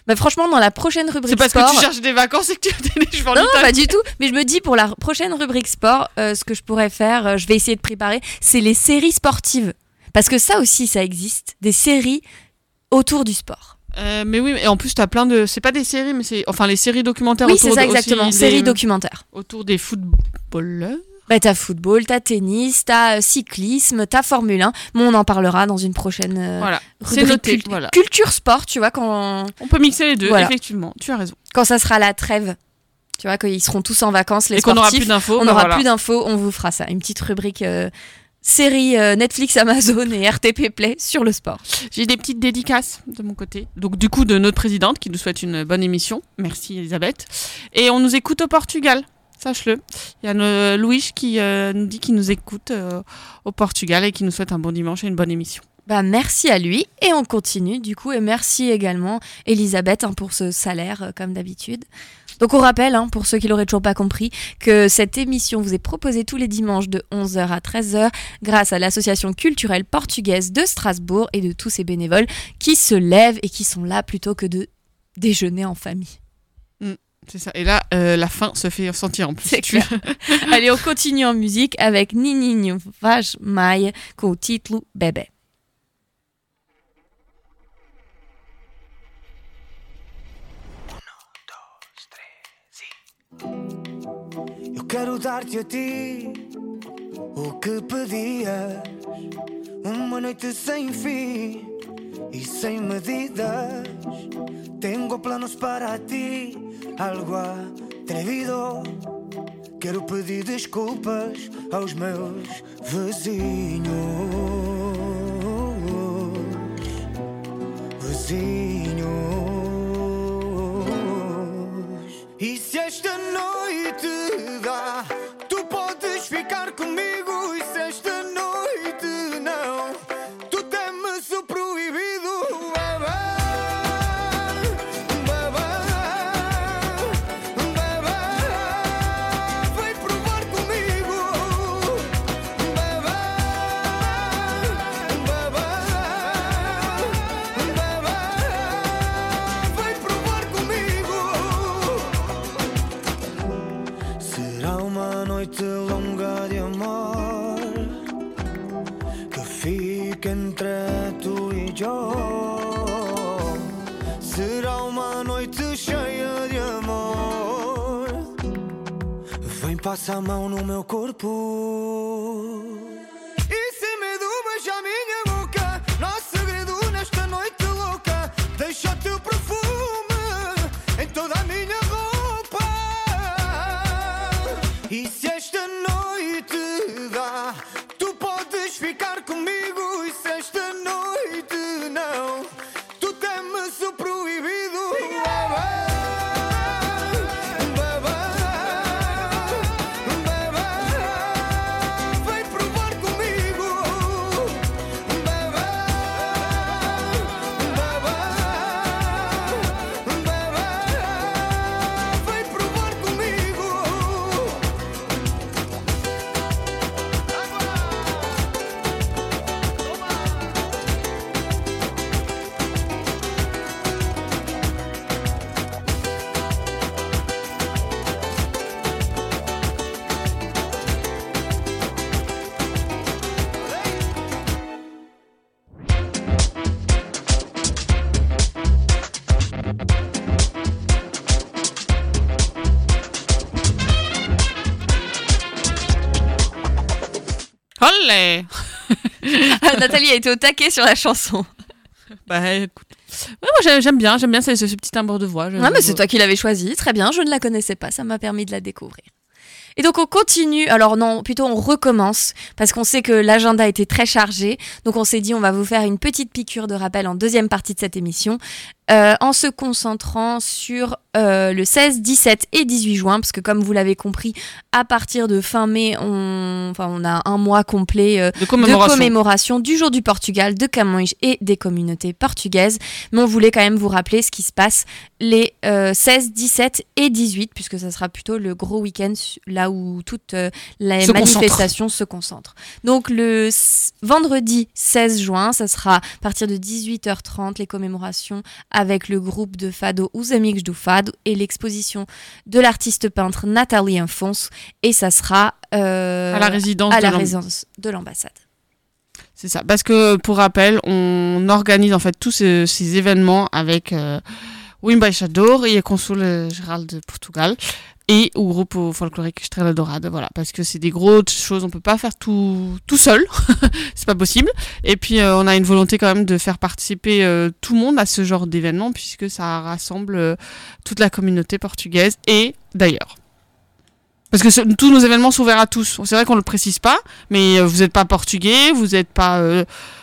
Bah, franchement, dans la prochaine rubrique C'est parce sport. que tu cherches des vacances et que tu as des en Non, Italie. pas du tout. Mais je me dis pour la prochaine rubrique sport, euh, ce que je pourrais faire, euh, je vais essayer de préparer, c'est les séries sportives. Parce que ça aussi, ça existe. Des séries autour du sport. Euh, mais oui, et en plus, tu as plein de. C'est pas des séries, mais c'est. Enfin, les séries documentaires Oui, autour c'est ça exactement. des- Séries documentaires. Autour des footballeurs. Bah, t'as football, t'as tennis, t'as euh, cyclisme, t'as Formule 1. Mais on en parlera dans une prochaine euh, Voilà, c'est rubrique noté, cult- voilà. culture sport, tu vois, quand... On peut mixer les deux, Voilà. effectivement. Tu as raison. quand ça sera la trêve. Tu vois, qu'ils seront tous en vacances, les Et qu'on aura sportifs. plus d'infos, On bah n'aura voilà. plus d'infos, on vous fera ça. Une petite rubrique euh, série euh, Netflix, Amazon et RTP Play sur le sport. J'ai des petites dédicaces de mon côté. Donc, du coup, de notre présidente qui nous souhaite une bonne émission. Merci, Elisabeth. Et on nous écoute au Portugal. Sache-le. Il y a euh, Louis qui euh, nous dit qu'il nous écoute euh, au Portugal et qui nous souhaite un bon dimanche et une bonne émission. Bah, merci à lui et on continue du coup et merci également Elisabeth hein, pour ce salaire euh, comme d'habitude. Donc on rappelle, hein, pour ceux qui l'auraient toujours pas compris, que cette émission vous est proposée tous les dimanches de 11h à 13h grâce à l'association culturelle portugaise de Strasbourg et de tous ces bénévoles qui se lèvent et qui sont là plutôt que de déjeuner en famille. Mm, c'est ça. Et là, euh, la fin se fait sentir en plus. C'est Tu- clair. Allez, on continue en musique avec Nininho Vaz Maia com o título Bebé. Quero dar-te a ti o que pedias. Uma noite sem fim e sem medidas. Tengo planos para ti, algo atrevido. Quero pedir desculpas aos meus vizinhos. Vizinhos. Passa a mão no meu corpo. Nathalie a été au taquet sur la chanson. Bah écoute. Ouais, moi j'ai- j'aime bien, j'aime bien ce, ce petit timbre de voix. Ouais, mais c'est toi qui l'avais choisi. Très bien, je ne la connaissais pas, ça m'a permis de la découvrir. Et donc on continue, alors non, plutôt on recommence, parce qu'on sait que l'agenda était très chargé, donc on s'est dit on va vous faire une petite piqûre de rappel en deuxième partie de cette émission, euh, en se concentrant sur euh, le 16, 17 et 18 juin, parce que comme vous l'avez compris, à partir de fin mai, on, enfin, on a un mois complet euh, De commémoration. commémoration du jour du Portugal, de Camões et des communautés portugaises, mais on voulait quand même vous rappeler ce qui se passe les euh, 16, 17 et 18, puisque ça sera plutôt le gros week-end là où toutes les Se concentre. manifestations se concentrent. Donc le vendredi 16 juin, ça sera à partir de 18h30 les commémorations avec le groupe de fado Os Amigos do Fado et l'exposition de l'artiste peintre Nathalie Infonce. Et ça sera euh, À la résidence à de la l'amb- résidence de l'ambassade. C'est ça. Parce que, pour rappel, on organise en fait tous ce- ces événements avec euh, o embaixador et o consul général de Portugal et au groupe folklorique Estrela Dourada. Voilà. Parce que c'est des grosses choses, on peut pas faire tout, tout seul. c'est pas possible. Et puis, euh, on a une volonté quand même de faire participer euh, tout le monde à ce genre d'événement puisque ça rassemble euh, toute la communauté portugaise et d'ailleurs. Parce que tous nos événements sont ouverts à tous. C'est vrai qu'on le précise pas, mais vous n'êtes pas portugais, vous n'êtes pas.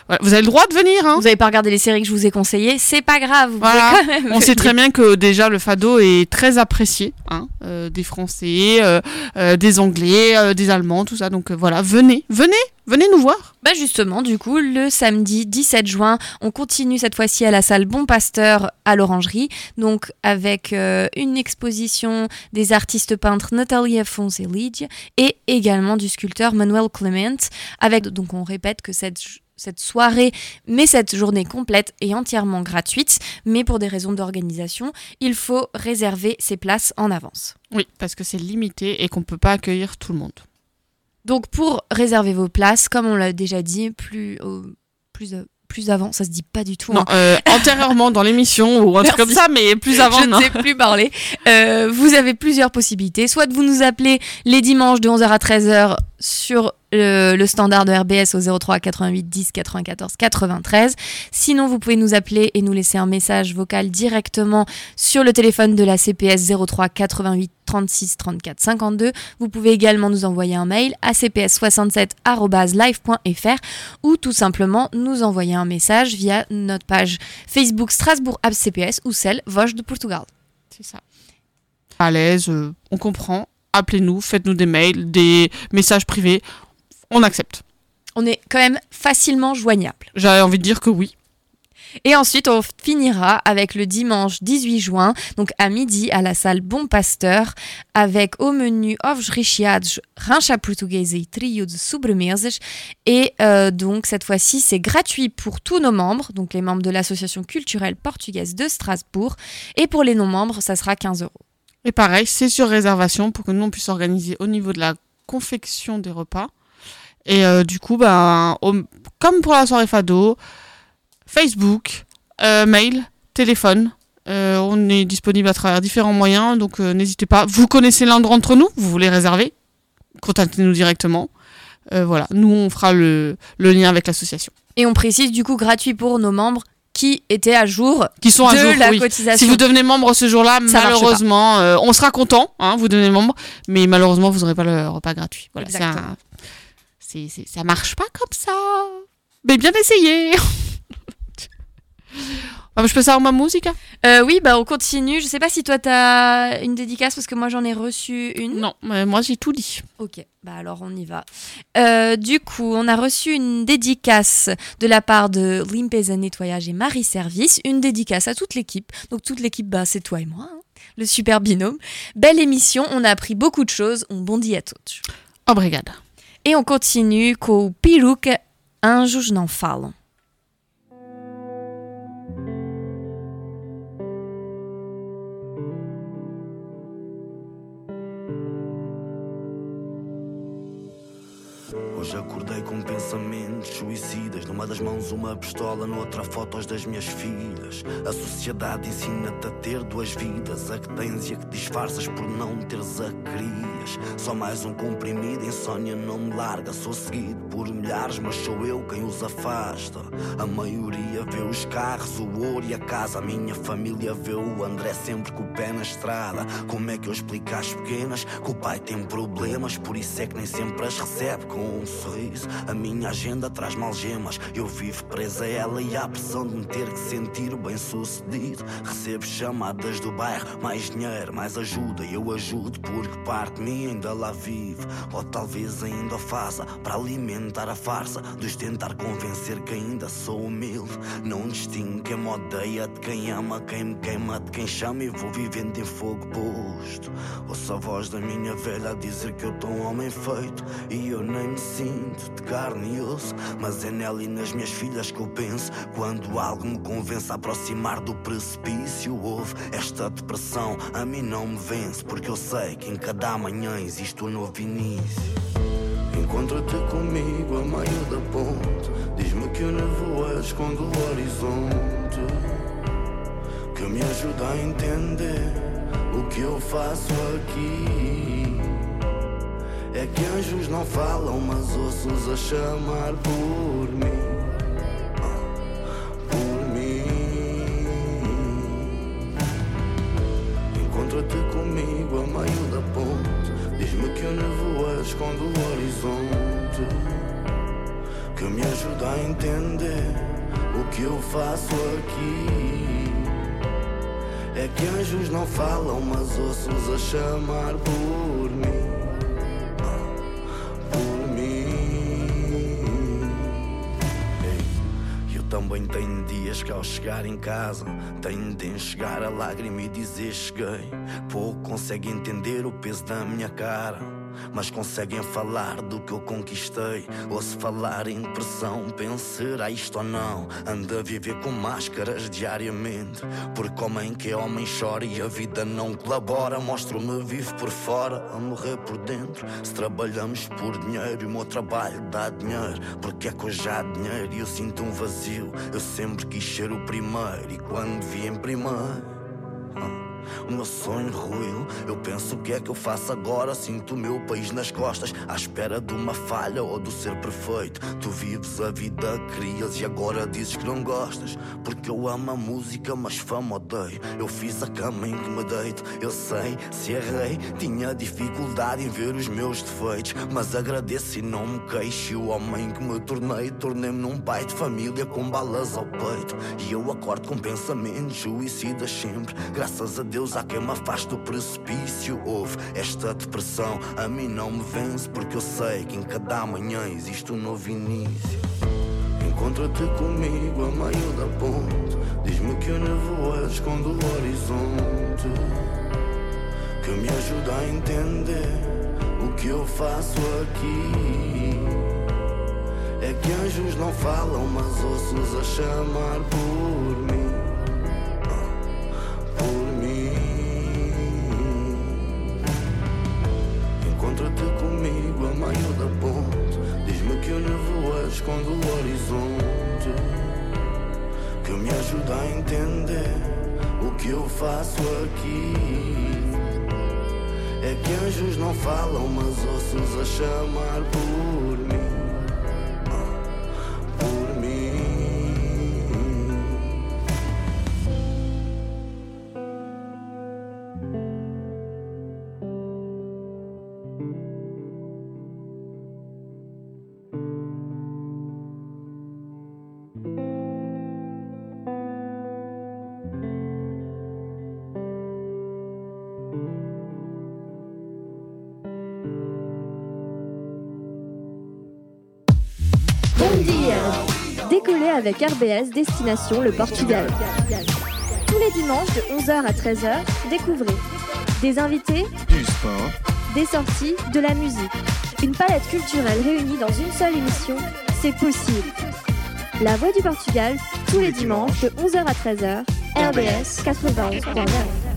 Voilà, vous avez le droit de venir. Hein. Vous n'avez pas regardé les séries que je vous ai conseillées, c'est pas grave. vous Voilà. pouvez quand même On sait très bien que déjà le fado est très apprécié, hein, euh, des Français, euh, euh, des Anglais, des Allemands, tout ça. Donc voilà, venez, venez, venez nous voir. Bah justement, du coup, le samedi 17 juin, on continue cette fois-ci à la salle Bon Pasteur à l'Orangerie, donc avec euh, une exposition des artistes peintres Nathalie Lydia, et également du sculpteur Manuel Clement, avec, donc on répète que cette cette soirée, mais cette journée complète est entièrement gratuite, mais pour des raisons d'organisation, il faut réserver ses places en avance. Oui, parce que c'est limité et qu'on ne peut pas accueillir tout le monde. Donc pour réserver vos places, comme on l'a déjà dit, plus, euh, plus, euh, plus avant, ça se dit pas du tout. Non, hein. euh, antérieurement dans l'émission ou un truc comme ça, mais plus avant. Je ne sais plus parler. Euh, vous avez plusieurs possibilités. Soit vous nous appeler les dimanches de 11h à 13h sur le, le standard de RBS au 03 88 10 94 93. Sinon, vous pouvez nous appeler et nous laisser un message vocal directement sur le téléphone de la CPS 03 88 36 34 52. Vous pouvez également nous envoyer un mail à cps67@live.fr ou tout simplement nous envoyer un message via notre page Facebook Strasbourg Apps CPS ou celle Vosges de Portugal. C'est ça. À l'aise, euh, on comprend. Appelez-nous, faites-nous des mails, des messages privés. On accepte. On est quand même facilement joignable. J'ai envie de dire que oui. Et ensuite, on finira avec le dimanche 18 juin, donc à midi, à la salle Bon Pasteur, avec au menu ovos recheados, rancha portuguesa et trio de sobremesas. Et euh, donc, cette fois-ci, c'est gratuit pour tous nos membres, donc les membres de l'association culturelle portugaise de Strasbourg. Et pour les non-membres, ça sera 15 euros. Et pareil, c'est sur réservation pour que nous on puisse organiser au niveau de la confection des repas. Et euh, du coup, ben, comme pour la soirée Fado, Facebook, euh, mail, téléphone. euh, on est disponible à travers différents moyens, donc n'hésitez pas. Vous connaissez l'un d'entre nous, vous voulez réserver, contactez-nous directement. Voilà, nous on fera le lien avec l'association. Et on précise du coup gratuit pour nos membres qui étaient à jour Qui sont à de jour, la oui. cotisation. Si vous devenez membre ce jour-là, Ça malheureusement, euh, on sera content, hein, vous devenez membre, mais malheureusement, vous n'aurez pas le repas gratuit. Voilà, c'est- ça marche pas comme ça. Mais bien essayé. Ah, je peux savoir ma musique hein Euh, oui, bah on continue. Je sais pas si toi t'as une dédicace parce que moi j'en ai reçu une. Non, mais moi j'ai tout dit. Ok, bah alors on y va. Euh, du coup, on a reçu une dédicace de la part de Limpeza Nettoyage et Marie Service, une dédicace à toute l'équipe. Donc toute l'équipe, bah c'est toi et moi, hein, le super binôme. Belle émission, on a appris beaucoup de choses, on bondit à toutes. Obrigada. Et on continue com o Peruca Anjos Não Falam. Hoje pensamentos suicidas. Numa das mãos uma pistola, noutra fotos das minhas filhas. A sociedade ensina-te a ter duas vidas: a que tens e a que disfarças por não teres a que querias. Só mais um comprimido, insônia não me larga. Sou seguido por milhares, mas sou eu quem os afasta. A maioria vê os carros, o ouro e a casa. A minha família vê o André sempre com o pé na estrada. Como é que eu explico às pequenas que o pai tem problemas? Por isso é que nem sempre as recebe com um sorriso. A minha agenda traz-me algemas. Eu vivo presa a ela e à pressão de me ter que sentir bem sucedido. Recebo chamadas do bairro, mais dinheiro, mais ajuda. E eu ajudo porque parte de mim ainda lá vive. Ou talvez ainda faça para alimentar sustentar a farsa, dos tentar convencer que ainda sou humilde. Não distingo quem me odeia de quem ama, quem me queima de quem chama e vou vivendo em fogo posto. Ouço a voz da minha velha a dizer que eu tô um homem feito e eu nem me sinto de carne e osso. Mas é nela e nas minhas filhas que eu penso quando algo me convence a aproximar do precipício. Houve esta depressão, a mim não me vence, porque eu sei que em cada manhã existe um novo início. Encontra-te comigo a meio da ponte. Diz-me que nevoeiro esconde o horizonte. Que me ajuda a entender o que eu faço aqui. É que anjos não falam, mas ossos a chamar por mim. Ah, Por mim. Encontra-te comigo a meio da ponte. Diz-me que o nevoeiro esconde o horizonte. Que me ajuda a entender o que eu faço aqui. É que anjos não falam, mas ossos a chamar por também tenho dias que ao chegar em casa Tenho de enxugar a lágrima e dizer cheguei. Pouco consegue entender o peso da minha cara mas conseguem falar do que eu conquistei. Ou se falar em pressão, pense, será isto ou não? Anda a viver com máscaras diariamente. Porque homem que é homem chora e a vida não colabora. Mostro-me vivo por fora, a morrer por dentro. Se trabalhamos por dinheiro e o meu trabalho dá dinheiro. Porque é que hoje há dinheiro e eu sinto um vazio. Eu sempre quis ser o primeiro e quando vi em primeiro. O meu sonho ruiu. Eu penso o que é que eu faço agora. Sinto o meu país nas costas, à espera de uma falha ou do ser perfeito. Tu vives a vida, crias e agora dizes que não gostas. Porque eu amo a música, mas fama odeio. Eu fiz a cama em que me deito. Eu sei, se errei, tinha dificuldade em ver os meus defeitos. Mas agradeço e não me queixo. E o homem que me tornei, tornei-me num pai de família com balas ao peito. E eu acordo com pensamentos suicidas sempre. Graças a Deus há quem me afaste do precipício. Houve esta depressão, a mim não me vence. Porque eu sei que em cada manhã existe um novo início. Encontra-te comigo a meio da ponte. Diz-me que o nevoeiro esconde o horizonte. Que me ajuda a entender o que eu faço aqui. É que anjos não falam, mas ossos a chamar por mim. Encontra-te comigo a meio da ponte. Diz-me que nevoeiro esconde o horizonte. Que me ajuda a entender o que eu faço aqui. É que anjos não falam, mas ossos a chamar por avec RBS Destination le Portugal. Tous les dimanches de 11h à 13h, découvrez des invités, Du sport, des sorties, de la musique. Une palette culturelle réunie dans une seule émission, c'est possible. La Voix du Portugal, tous les dimanches de 11h à 13h, RBS 91.9.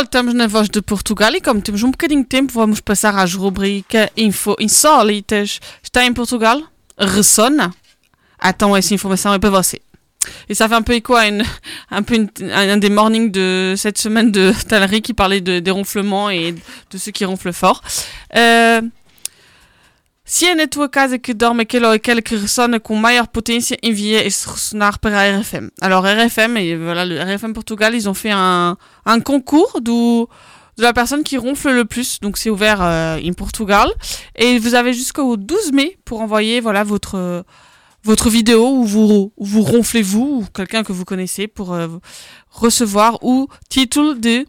voltamos na Voz de Portugal e como temos um bocadinho de tempo, vamos passar às rubrica Info Insólitas. Está em Portugal? Ressona? Ah, Então essa informação é para você. Et ça fait un peu écho à, un, peu un des mornings de cette semaine de Tallery qui parlait de, des ronflements et de ceux qui ronflent fort. Euh, se é na casa que dorme aquele ou aquela que ressona com maior potência, envie esse ressonar RFM. Alors RFM, et voilà, le RFM Portugal, ils ont fait un, un concours d'où de la personne qui ronfle le plus. Donc c'est ouvert euh, in Portugal. Et vous avez jusqu'au 12 mai pour envoyer voilà, votre, votre vidéo où vous, où vous ronflez vous ou quelqu'un que vous connaissez pour euh, recevoir o título de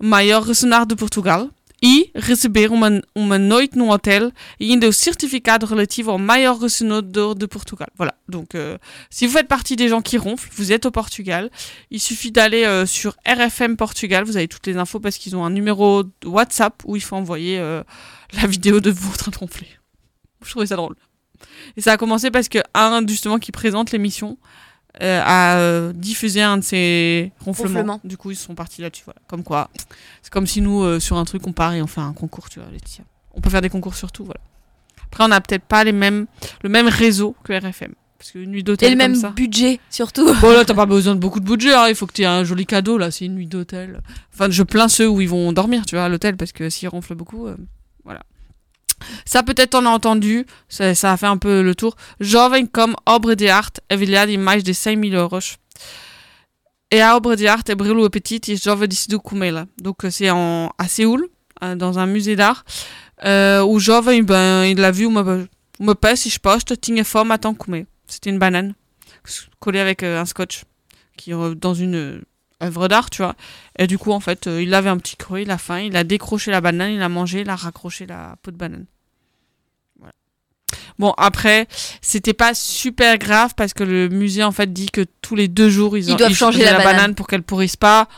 maior ressonar de Portugal. E receber uma, uma noite no hotel e ainda o certificado relativo ao maior ressonador de Portugal. Voilà. Donc, euh, si vous faites partie des gens qui ronflent, vous êtes au Portugal. Il suffit d'aller euh, sur RFM Portugal. Vous avez toutes les infos parce qu'ils ont un numéro WhatsApp où il faut envoyer euh, la vidéo de vous en train de ronfler. Je trouvais ça drôle. Et ça a commencé parce que un justement qui présente l'émission a euh, diffusé un de ses ronflements. Du coup, ils sont partis là-dessus. Voilà. Comme quoi, c'est comme si nous, euh, sur un truc, on part et on fait un concours, tu vois, Laetitia. On peut faire des concours sur tout, voilà. Après, on n'a peut-être pas les mêmes, le même réseau que RFM. Parce qu'une nuit d'hôtel Et le comme même ça. budget, surtout. Bon, là, t'as pas besoin de beaucoup de budget, hein. il faut que tu aies un joli cadeau, là, c'est une nuit d'hôtel. Enfin, je plains ceux où ils vont dormir, tu vois, à l'hôtel, parce que s'ils ronflent beaucoup, euh. Ça, peut-être, on a entendu, ça, a fait un peu le tour. Jovem comme obra de arte, avaliada em mais de 100 000 euros. Et a obra de arte é brilho apetite e jovem decidiu comê-la. Donc, euh, c'est à Séoul, euh, dans un musée d'art, euh, où jovem, ben, il a vu uma, uma peça exposta, tinha fome à tant comer. C'était une banane, collée avec un scotch, qui dans une œuvre d'art, tu vois. Et du coup, en fait, euh, il avait un petit creux, il a faim, il a décroché la banane, il a mangé, il a raccroché la peau de banane. Voilà. Bon, après, c'était pas super grave parce que le musée, en fait, dit que tous les deux jours, ils, Ils ont- doivent changer la banane. pour qu'elle pourrisse pas.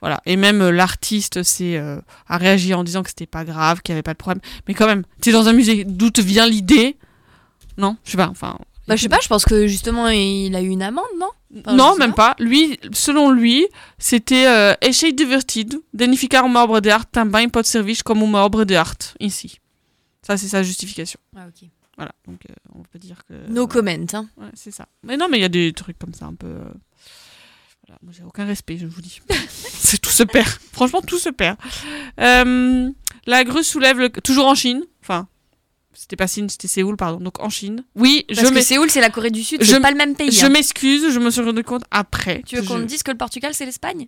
Voilà. Et même euh, l'artiste s'est, euh, a réagi en disant que c'était pas grave, qu'il y avait pas de problème. Mais quand même, tu es dans un musée, d'où te vient l'idée? Non, je sais pas, enfin. Bah, je sais pas, je pense que justement, il a eu une amende, non? Enfin, non, même pas. Lui, selon lui, c'était euh, Achei divertido danificar uma obra de arte também pode servir como uma obra de arte ici. Ça, c'est sa justification. Ah, ok. Voilà, donc euh, on peut dire que. No comment, hein. Ouais, c'est ça. Mais non, mais il y a des trucs comme ça un peu. euh, Voilà, moi j'ai aucun respect, je vous dis. c'est tout se perd. Franchement, tout se perd. Euh, la grue soulève le. Toujours en Chine. C'était pas Chine, c'était Séoul, pardon. Donc en Chine. Oui, Parce je que Séoul, c'est la Corée du Sud, je c'est pas le même pays. Je hein. m'excuse, je me suis rendu compte après. Tu veux qu'on je- te dise que le Portugal, c'est l'Espagne?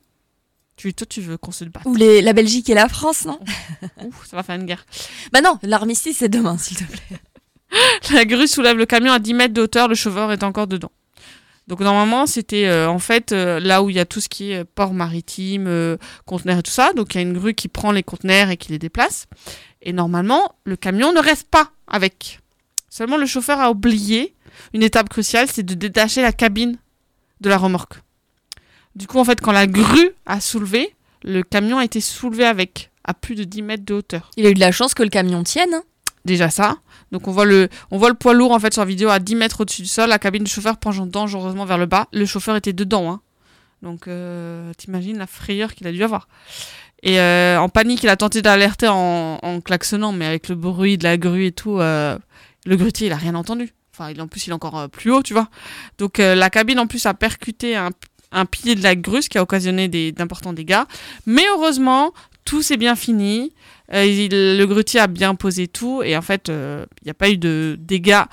Tu, toi, tu veux qu'on se batte. Ou les, la Belgique et la France, non? Ouf, ça va faire une guerre. Bah non, l'armistice, c'est demain, s'il te plaît. La grue soulève le camion à 10 mètres de hauteur, le chauffeur est encore dedans. Donc normalement, c'était euh, en fait euh, là où il y a tout ce qui est port maritime, euh, conteneurs et tout ça. Donc il y a une grue qui prend les conteneurs et qui les déplace. Et normalement, le camion ne reste pas avec. Seulement le chauffeur a oublié une étape cruciale, c'est de détacher la cabine de la remorque. Du coup, en fait, quand la grue a soulevé, le camion a été soulevé avec, à plus de 10 mètres de hauteur. Il a eu de la chance que le camion tienne. hein. Déjà ça. Donc on voit le, on voit le poids lourd en fait sur la vidéo à 10 mètres au-dessus du sol, la cabine du chauffeur penchant dangereusement vers le bas. Le chauffeur était dedans. Hein. Donc euh, t'imagines la frayeur qu'il a dû avoir. Et euh, en panique, il a tenté d'alerter en, en klaxonnant, mais avec le bruit de la grue et tout, euh, le grutier il a rien entendu. Enfin, il, en plus il est encore euh, plus haut, tu vois. Donc la cabine en plus a percuté un, pilier de la grue, ce qui a occasionné d'importants dégâts. Mais heureusement, tout s'est bien fini. Le grutier a bien posé tout et en fait, il n'y a pas eu de dégâts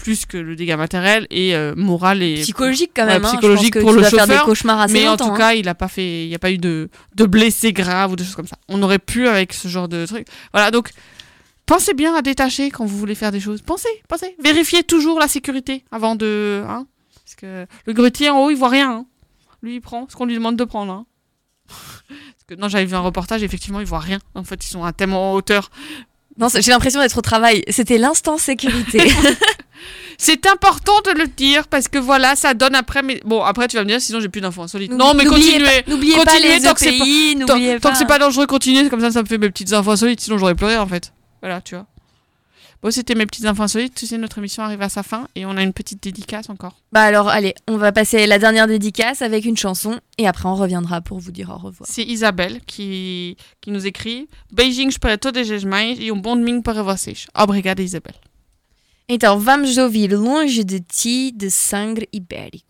plus que le dégât matériel et euh, moral et Psychologique, quand même, hein. Je psychologique pense que pour le faire chauffeur. des cauchemars assez mais en tout hein. cas, il a pas fait, il n'y a pas eu de, de blessés graves ou de choses comme ça. On aurait pu avec ce genre de truc. Voilà, donc pensez bien à détacher quand vous voulez faire des choses. Pensez, pensez. Vérifiez toujours la sécurité avant de, hein, parce que le grutier en haut, il voit rien. Lui, il prend ce qu'on lui demande de prendre. Parce que, non, j'avais vu un reportage, effectivement, il voit rien. En fait, ils sont à tellement en hauteur. Non, j'ai l'impression d'être au travail. C'était l'instant sécurité. C'est important de le dire parce que voilà, ça donne après. Mais bon, après tu vas me dire, sinon j'ai plus d'infos insolites. N'oublie- Non, mais continuez. n'oubliez pas les tant que EPI, pas- tant- tant que c'est pas dangereux, continuez. Comme ça, ça me fait mes petites infos insolites. Sinon, j'aurais pleuré en fait. Voilà, tu vois. Bon, c'était mes petites infos insolites. Tu sais, notre émission arrive à sa fin et on a une petite dédicace encore. bah alors, allez, on va passer la dernière dédicace avec une chanson et après on reviendra pour vous dire au revoir. C'est Isabelle qui, qui nous écrit Beijing para todas as mães e um bom domingo para vocês. Obrigada, Isabelle. Então, vamos ouvir Longe de Ti, de Sangre Ibérico.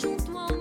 Слышит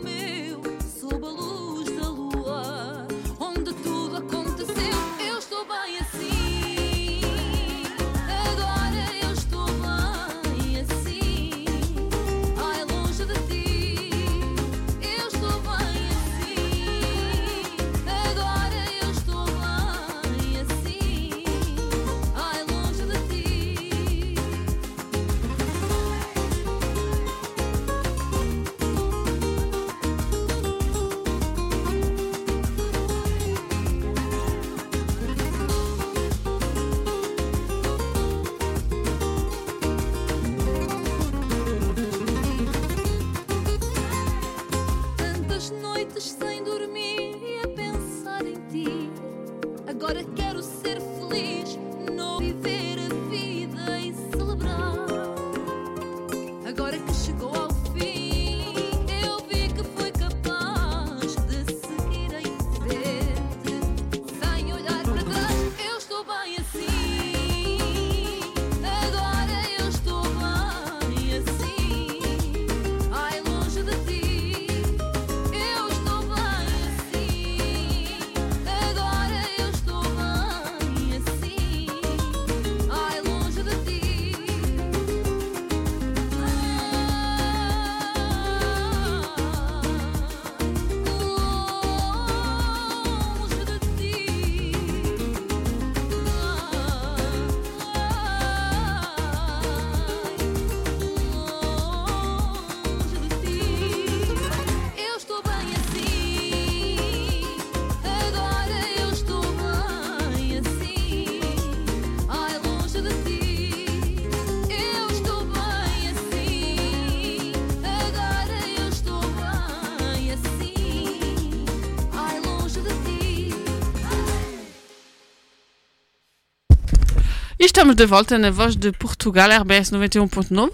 estamos de volta na Voz de Portugal, RBS 91.9.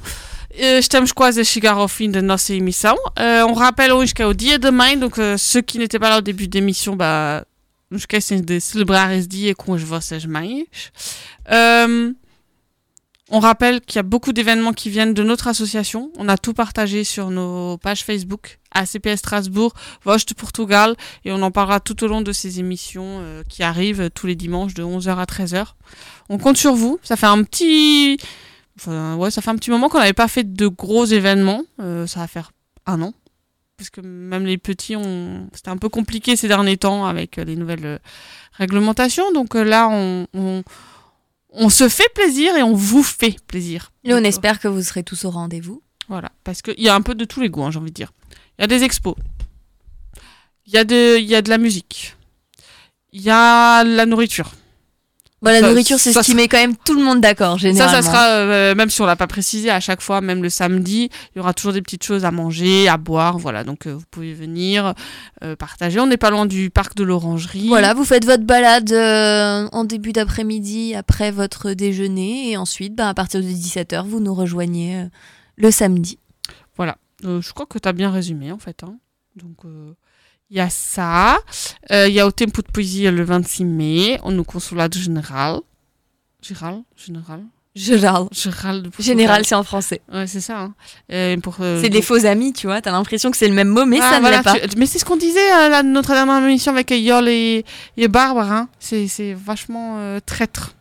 Eh, Estamos quase a chegar ao fim da nossa emissão. Eh, on rappelle hoje que é o dia da mãe, donc eh, ceux qui n'étaient pas là au début da émission, bah, não esquecem de celebrar esse dia com as vossas mães. Euh, on rappelle qu'il y a beaucoup d'événements qui viennent de notre association. On a tout partagé sur nos pages Facebook, ACPS Strasbourg, Voz de Portugal, et on en parlera tout au long de ces émissions euh, qui arrivent euh, tous les dimanches de 11h à 13h. On compte sur vous. Ça fait un petit, enfin, ouais, ça fait un petit moment qu'on n'avait pas fait de gros événements. Euh, ça va faire un an. Parce que même les petits, ont... c'était un peu compliqué ces derniers temps avec les nouvelles réglementations. Donc là, on, on, on se fait plaisir et on vous fait plaisir. Et on espère que vous serez tous au rendez-vous. Voilà, parce qu'il y a un peu de tous les goûts, hein, j'ai envie de dire. Il y a des expos. Il y, a de- il y a de la musique. Il y a la nourriture. Bon, la Ça- nourriture, c'est ce ça qui sera- met quand même tout le monde d'accord, Ça, généralement. ça sera, euh, même si on l'a pas précisé, à chaque fois, même le samedi, il y aura toujours des petites choses à manger, à boire. Voilà, donc euh, vous pouvez venir euh, partager. On n'est pas loin du parc de l'Orangerie. Voilà, vous faites votre balade en début d'après-midi après votre déjeuner et ensuite, bah, à partir de 17h, vous nous rejoignez le samedi. Euh, je crois que tu as bien résumé en fait. hein. Donc euh, il y a ça. Euh, Il y a au Tempo de Poésie le 26 mai, on nous consulat général. Général? Général de Portugal. Général, c'est en français. Ouais, c'est ça. hein. Euh, pour, euh, C'est des donc- faux amis, tu vois. T'as l'impression que c'est le même mot, mais Ah, ça ne voilà, l'est pas. tu- mais c'est ce qu'on disait à la, notre dernière émission avec Yol et, et Barbara. hein. C'est c'est vachement euh, traître.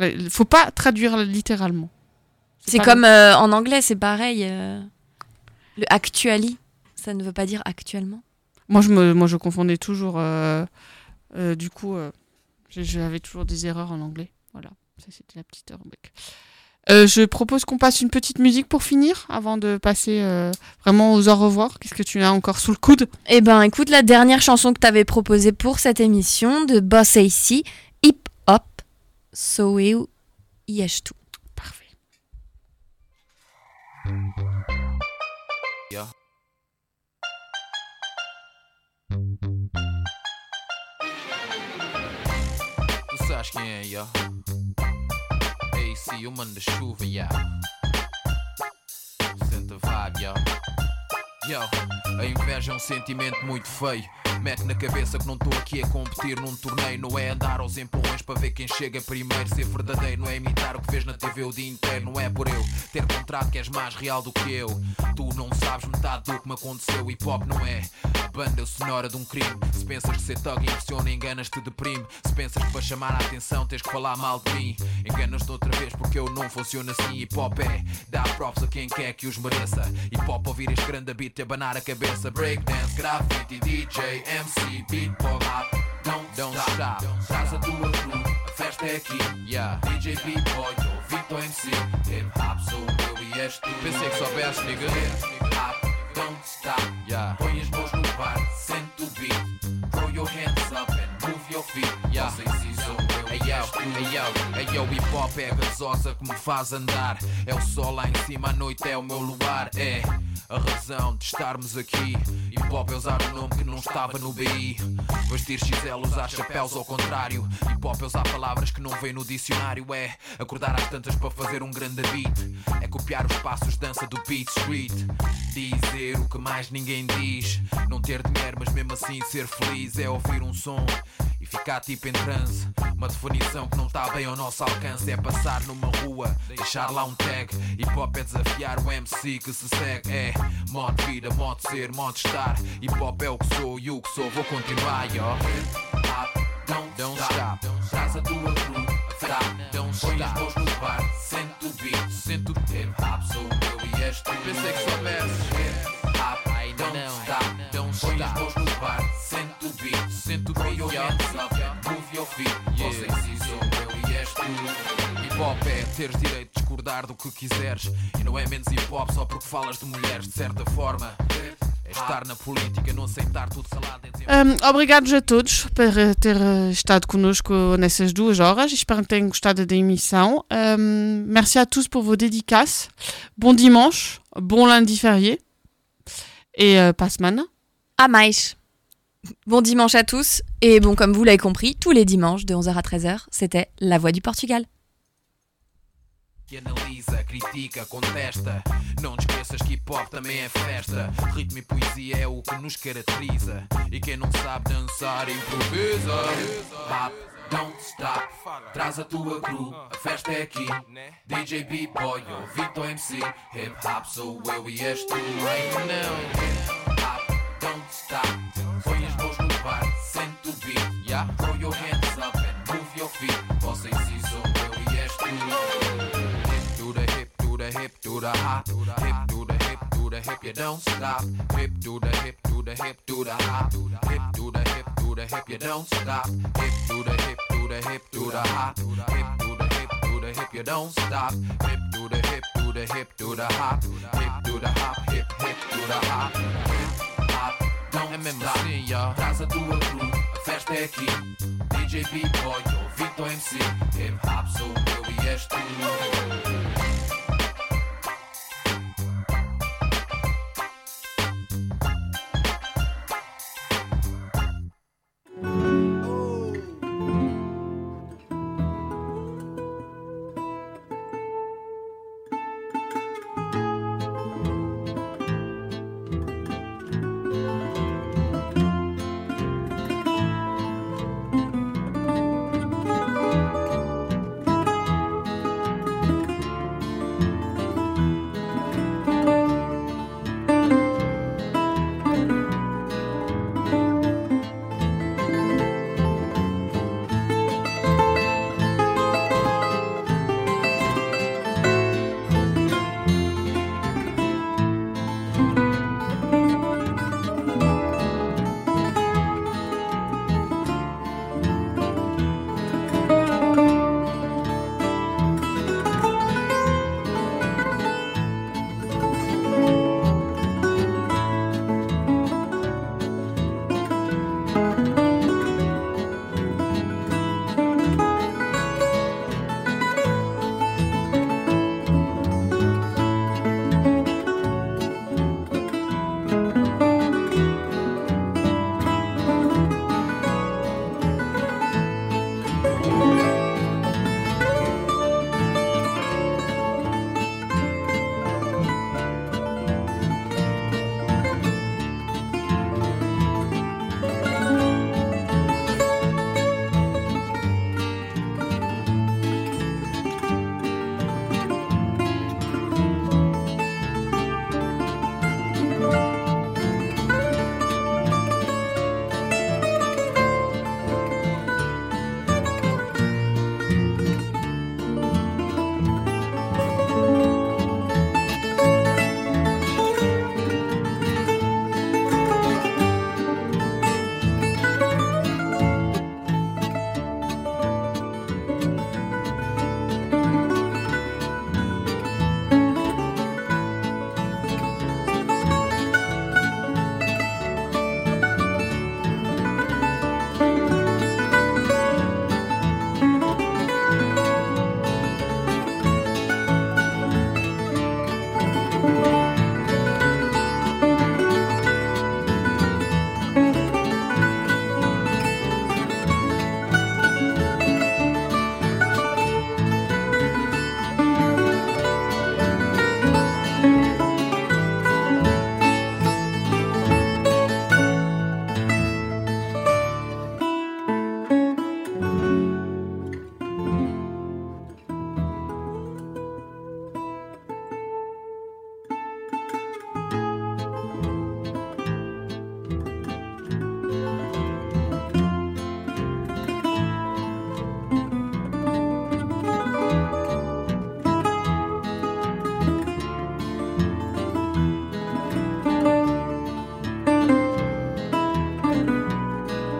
Il faut pas traduire littéralement. C'est comme le- euh, en anglais, c'est pareil. Le actually, ça ne veut pas dire actuellement? Moi, je, me, moi, je confondais toujours. euh, euh, du coup, euh, j'ai- j'avais toujours des erreurs en anglais. Voilà, ça c'était la petite rubrique. Euh, je propose qu'on passe une petite musique pour finir, avant de passer euh, vraiment aux au revoir. Qu'est-ce que tu as encore sous le coude? Eh ben, écoute, la dernière chanson que t'avais proposée pour cette émission de Boss AC, Hip Hop, So Eu Yashtu. Tu sabes quem é, yeah? AC, o mano da chuva, yeah. Sente a vibe, yeah. Yo, a inveja é um sentimento muito feio. Mete na cabeça que não estou aqui a competir num torneio. Não é andar aos empurrões para ver quem chega primeiro. Ser verdadeiro não é imitar o que vês na TV o dia inteiro. Não é por eu ter contrato que és mais real do que eu. Tu não sabes metade do que me aconteceu. Hip hop não é banda sonora de um crime. Se pensas que ser thug impressiona, enganas-te deprime. Se pensas que para chamar a atenção tens que falar mal de mim, enganas-te outra vez porque eu não funciono assim. Hip hop é dar props a quem quer que os mereça. Hip hop ouvir este grande beat e abanar a cabeça. Breakdance, grafite, DJ, MC, beat, pop, rap. Don't, don't stop. Traz a tua crew, a festa é aqui. Yeah. DJ, B-boy, Victor MC. Hip hop, sou eu e és tu. Pensei que soubesses, nigga. Hip hop, don't stop. Yeah. Põe as mãos no bar, sente o beat. Throw your hands up and move your feet. Yeah. Não sei se sou eu e és tu. Hey yo, hey yo, hip hop é a gasosa que me faz andar. É o sol lá em cima, a noite é o meu luar. É A razão de estarmos aqui. Hip hop é usar um nome que não estava no BI. Vestir XL, usar chapéus ao contrário. Hip hop é usar palavras que não vêm no dicionário. É acordar às tantas para fazer um grande beat. É copiar os passos dança do Beat Street. Dizer o que mais ninguém diz. Não ter dinheiro, mas mesmo assim ser feliz. É ouvir um som e ficar tipo em transe. Uma definição que não está bem ao nosso alcance. É passar numa rua, deixar lá um tag. Hip hop é desafiar o MC que se segue. É modo vida, modo ser, modo estar. Hip hop é o que sou e o que sou. Vou continuar, yo. Don't, don't stop. Traz a tua crew, tá? Don't Põe as mãos no bar, sente o beat, sente o hip hop. Sou eu e és tu. Pensei que soubesses. Hip I don't stop. Don't Põe as mãos no bar, sente o beat, sente o beat. Up, move your feet. Vocês sim, sou eu e és tu. Hip hop é teres direito discordar do que quiseres. E não é menos hip hop só porque falas de mulheres, de certa forma. É estar na política, não aceitar tudo salado. Um, obrigados a todos por eh, ter eh, estado connosco nessas duas horas. Espero que tenham gostado da emissão. Um, merci à tous pour vos dédicaces. Bon dimanche, bon lundi férié. Et euh, pas semaine. À mais. Bon dimanche à tous. Et bon, comme vous l'avez compris, tous les dimanches de 11h à 13h, c'était La Voix du Portugal. Que analisa, critica, contesta. Não te esqueças que hip hop também é festa. Ritmo e poesia é o que nos caracteriza. E quem não sabe dançar, improvisa. Rap, don't stop. Traz a tua crew, a festa é aqui. DJ B-Boy ou Vito MC. Hip hop sou eu e és tu. Ainda não. Rap, don't stop. Põe as mãos no bar, sente o beat. Yeah? Throw your hands the hip, do the hop. Hip, do the hip, do the hip, you don't stop. Hip, do the hip, do the hip, do the hop. Hip, do the hip, do the hip, you don't stop. Hip, do the hip, do the hip, do the hop. Hip, do the hip, do the hip, you don't stop. Hip, do the hip, do the hip, do the hop. Hip, do the hop, hip, hip, do the hop. Don't é mesmo assim, ó. Traz a festa é aqui. DJ B-Boy ou Vito MC. Hip hop sou eu e és tu.